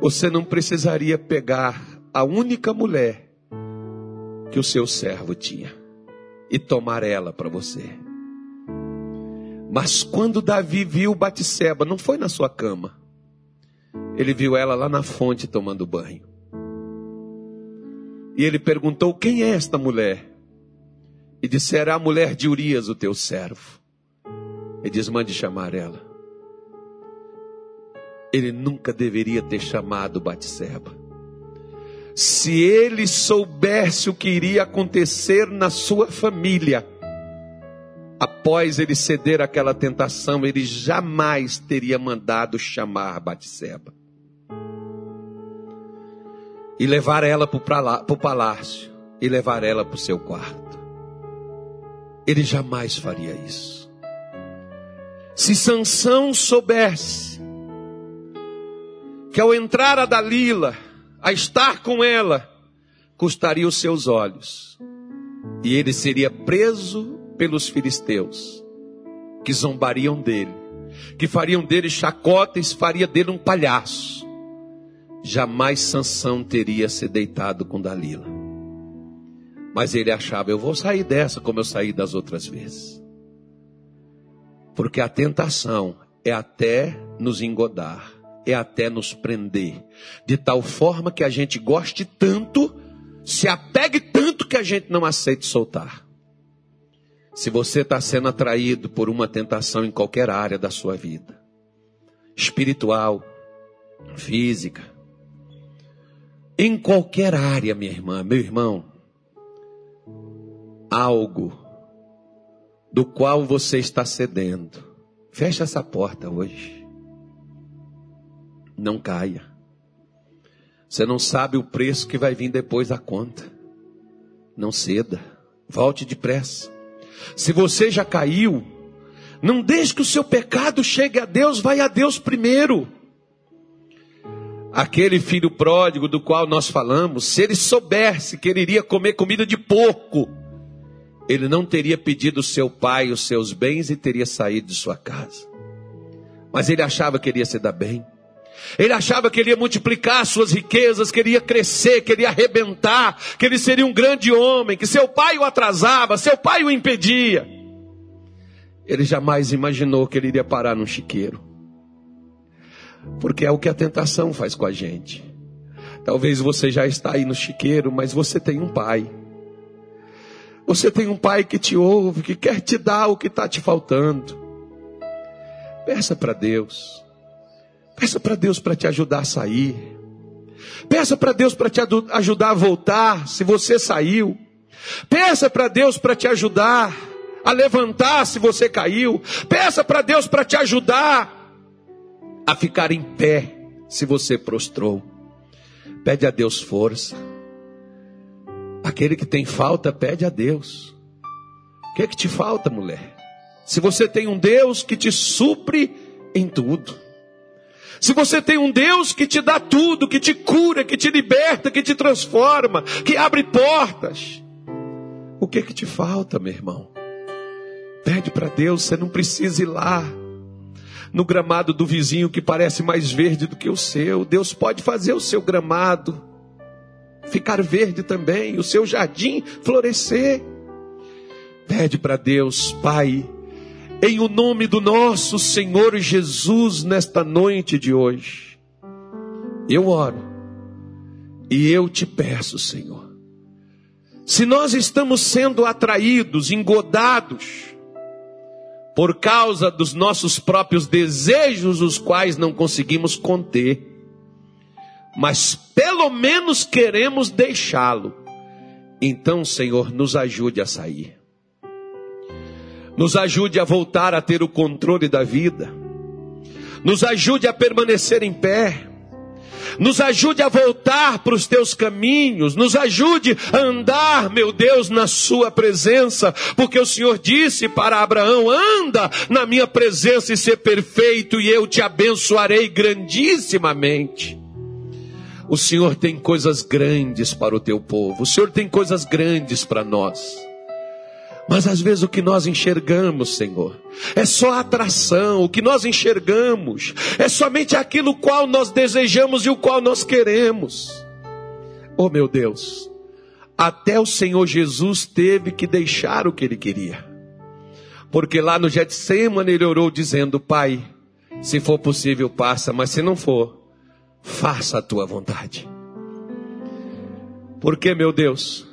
Você não precisaria pegar a única mulher que o seu servo tinha e tomar ela para você. Mas quando Davi viu Batseba, não foi na sua cama. Ele viu ela lá na fonte tomando banho. E ele perguntou: Quem é esta mulher? E disse: Era a mulher de Urias, o teu servo. Ele diz: Mande chamar ela. Ele nunca deveria ter chamado Batseba se ele soubesse o que iria acontecer na sua família, após ele ceder àquela tentação, ele jamais teria mandado chamar Batseba e levar ela para o palácio e levar ela para o seu quarto. Ele jamais faria isso. Se Sansão soubesse que ao entrar a Dalila, a estar com ela, custaria os seus olhos. E ele seria preso pelos filisteus, que zombariam dele, que fariam dele chacotas, faria dele um palhaço. jamais Sansão teria se deitado com Dalila. Mas ele achava, eu vou sair dessa como eu saí das outras vezes. Porque a tentação é até nos engodar, é até nos prender, de tal forma que a gente goste tanto, se apegue tanto que a gente não aceite soltar. Se você está sendo atraído por uma tentação em qualquer área da sua vida, espiritual, física, em qualquer área, minha irmã, meu irmão, algo do qual você está cedendo, feche essa porta hoje. Não caia. Você não sabe o preço que vai vir depois da conta. Não ceda. Volte depressa. Se você já caiu, não deixe que o seu pecado chegue a Deus, vai a Deus primeiro. Aquele filho pródigo do qual nós falamos, se ele soubesse que ele iria comer comida de porco, ele não teria pedido seu pai os seus bens e teria saído de sua casa. Mas ele achava que ele ia se dar bem. Ele achava que ele ia multiplicar suas riquezas, que ele ia crescer, que ele ia arrebentar, que ele seria um grande homem, que seu pai o atrasava, seu pai o impedia. Ele jamais imaginou que ele iria parar num chiqueiro. Porque é o que a tentação faz com a gente. Talvez você já está aí no chiqueiro, mas você tem um pai. Você tem um pai que te ouve, que quer te dar o que está te faltando. Peça para Deus. Peça para Deus para te ajudar a sair. Peça para Deus para te ajudar a voltar, se você saiu. Peça para Deus para te ajudar a levantar se você caiu. Peça para Deus para te ajudar a ficar em pé se você prostrou. Pede a Deus força. Aquele que tem falta, pede a Deus. O que é que te falta, mulher? Se você tem um Deus que te supre em tudo. Se você tem um Deus que te dá tudo, que te cura, que te liberta, que te transforma, que abre portas, o que que te falta, meu irmão? Pede para Deus, você não precisa ir lá no gramado do vizinho que parece mais verde do que o seu. Deus pode fazer o seu gramado ficar verde também, o seu jardim florescer. Pede para Deus, Pai, em o nome do nosso Senhor Jesus nesta noite de hoje. Eu oro e eu te peço, Senhor. Se nós estamos sendo atraídos, engodados, por causa dos nossos próprios desejos, os quais não conseguimos conter, mas pelo menos queremos deixá-lo. Então, Senhor, nos ajude a sair. Nos ajude a voltar a ter o controle da vida. Nos ajude a permanecer em pé. Nos ajude a voltar para os teus caminhos. Nos ajude a andar, meu Deus, na Sua presença. Porque o Senhor disse para Abraão: anda na minha presença e ser perfeito, e eu te abençoarei grandissimamente. O Senhor tem coisas grandes para o teu povo. O Senhor tem coisas grandes para nós. Mas às vezes o que nós enxergamos, Senhor, é só atração, o que nós enxergamos é somente aquilo qual nós desejamos e o qual nós queremos. Oh meu Deus, até o Senhor Jesus teve que deixar o que ele queria. Porque lá no Getsemane ele orou dizendo: Pai, se for possível, passa, mas se não for, faça a tua vontade. Porque, meu Deus,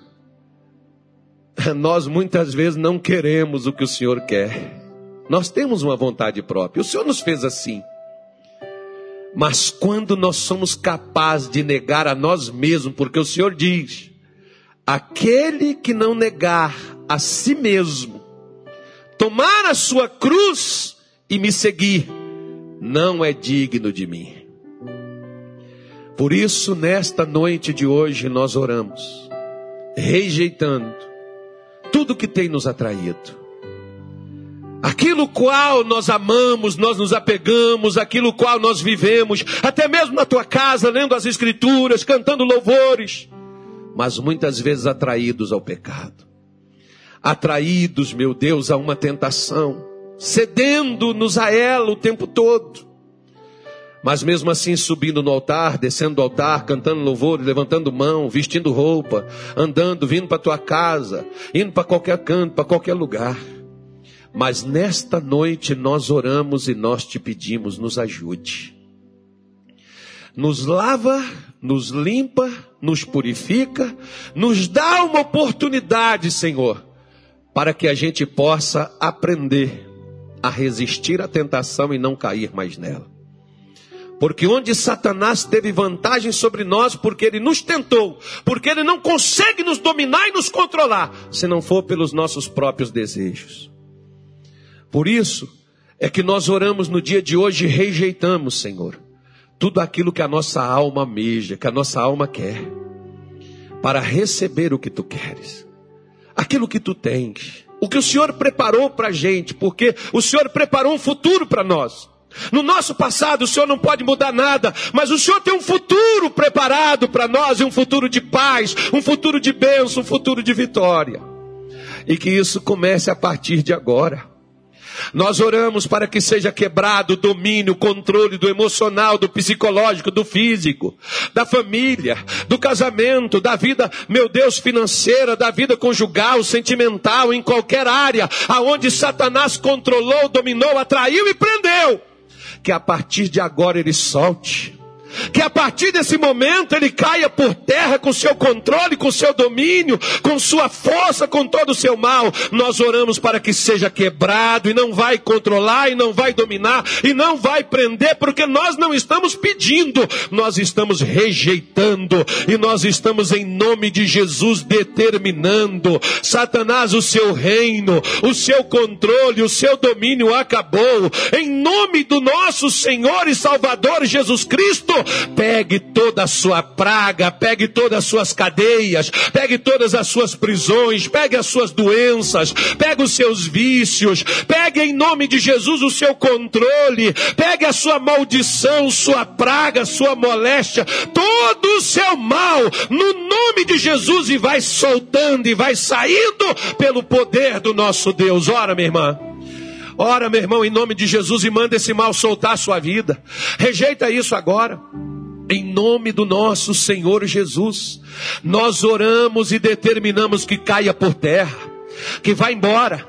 nós muitas vezes não queremos o que o Senhor quer. Nós temos uma vontade própria. O Senhor nos fez assim. Mas quando nós somos capazes de negar a nós mesmos, porque o Senhor diz: aquele que não negar a si mesmo, tomar a sua cruz e me seguir, não é digno de mim. Por isso, nesta noite de hoje, nós oramos, rejeitando tudo que tem nos atraído. Aquilo qual nós amamos, nós nos apegamos, aquilo qual nós vivemos, até mesmo na tua casa, lendo as escrituras, cantando louvores, mas muitas vezes atraídos ao pecado. Atraídos, meu Deus, a uma tentação, cedendo-nos a ela o tempo todo. Mas mesmo assim, subindo no altar, descendo do altar, cantando louvor, levantando mão, vestindo roupa, andando, vindo para tua casa, indo para qualquer canto, para qualquer lugar. Mas nesta noite nós oramos e nós te pedimos, nos ajude. Nos lava, nos limpa, nos purifica, nos dá uma oportunidade, Senhor, para que a gente possa aprender a resistir à tentação e não cair mais nela. Porque onde Satanás teve vantagem sobre nós, porque ele nos tentou, porque ele não consegue nos dominar e nos controlar, se não for pelos nossos próprios desejos. Por isso é que nós oramos no dia de hoje e rejeitamos, Senhor, tudo aquilo que a nossa alma almeja, que a nossa alma quer, para receber o que tu queres, aquilo que tu tens, o que o Senhor preparou para a gente, porque o Senhor preparou um futuro para nós. No nosso passado, o Senhor não pode mudar nada, mas o Senhor tem um futuro preparado para nós, e um futuro de paz, um futuro de bênção, um futuro de vitória. E que isso comece a partir de agora. Nós oramos para que seja quebrado o domínio, o controle do emocional, do psicológico, do físico, da família, do casamento, da vida, meu Deus, financeira, da vida conjugal, sentimental, em qualquer área, aonde Satanás controlou, dominou, atraiu e prendeu que a partir de agora ele solte. Que a partir desse momento ele caia por terra com seu controle, com seu domínio, com sua força, com todo o seu mal. Nós oramos para que seja quebrado e não vai controlar e não vai dominar e não vai prender, porque nós não estamos pedindo, nós estamos rejeitando e nós estamos em nome de Jesus determinando. Satanás, o seu reino, o seu controle, o seu domínio acabou. Em nome do nosso Senhor e Salvador Jesus Cristo, pegue toda a sua praga, pegue todas as suas cadeias, pegue todas as suas prisões, pegue as suas doenças, pegue os seus vícios, pegue em nome de Jesus o seu controle, pegue a sua maldição, sua praga, sua moléstia, todo o seu mal, no nome de Jesus, e vai soltando e vai saindo pelo poder do nosso Deus. Ora, minha irmã. Ora, meu irmão, em nome de Jesus e manda esse mal soltar a sua vida. Rejeita isso agora. Em nome do nosso Senhor Jesus, nós oramos e determinamos que caia por terra, que vá embora.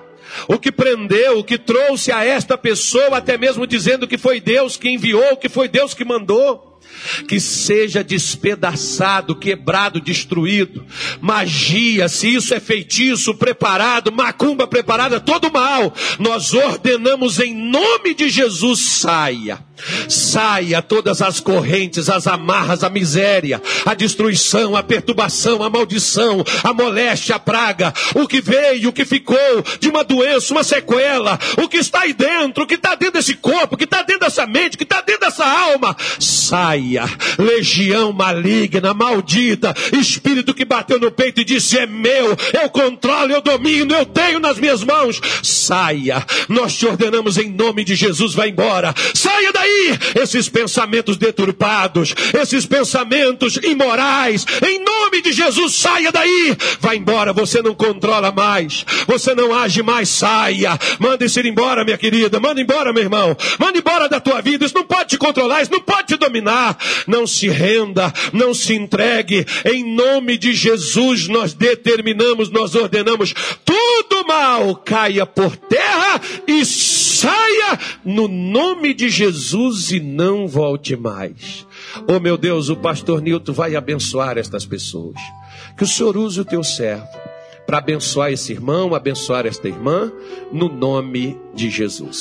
O que prendeu, o que trouxe a esta pessoa, até mesmo dizendo que foi Deus que enviou, que foi Deus que mandou que seja despedaçado, quebrado, destruído. Magia, se isso é feitiço preparado, macumba preparada, todo mal, nós ordenamos em nome de Jesus, saia. Saia todas as correntes, as amarras, a miséria, a destruição, a perturbação, a maldição, a moléstia, a praga, o que veio, o que ficou de uma doença, uma sequela, o que está aí dentro, o que está dentro desse corpo, o que está dentro dessa mente, o que está dentro dessa alma. Saia legião maligna, maldita, espírito que bateu no peito e disse: É meu, eu controlo, eu domino, eu tenho nas minhas mãos. Saia, nós te ordenamos em nome de Jesus, vai embora. Saia daí, esses pensamentos deturpados, esses pensamentos imorais, em nome de Jesus, saia daí, vai embora. Você não controla mais, você não age mais, saia. Manda isso ir embora, minha querida, manda embora, meu irmão, manda embora da tua vida. Isso não pode te controlar, isso não pode te dominar. Não se renda, não se entregue. Em nome de Jesus nós determinamos, nós ordenamos, tudo mal caia por terra e saia no nome de Jesus e não volte mais. Oh meu Deus, o pastor Nilton vai abençoar estas pessoas. Que o Senhor use o teu servo para abençoar esse irmão, abençoar esta irmã, no nome de Jesus.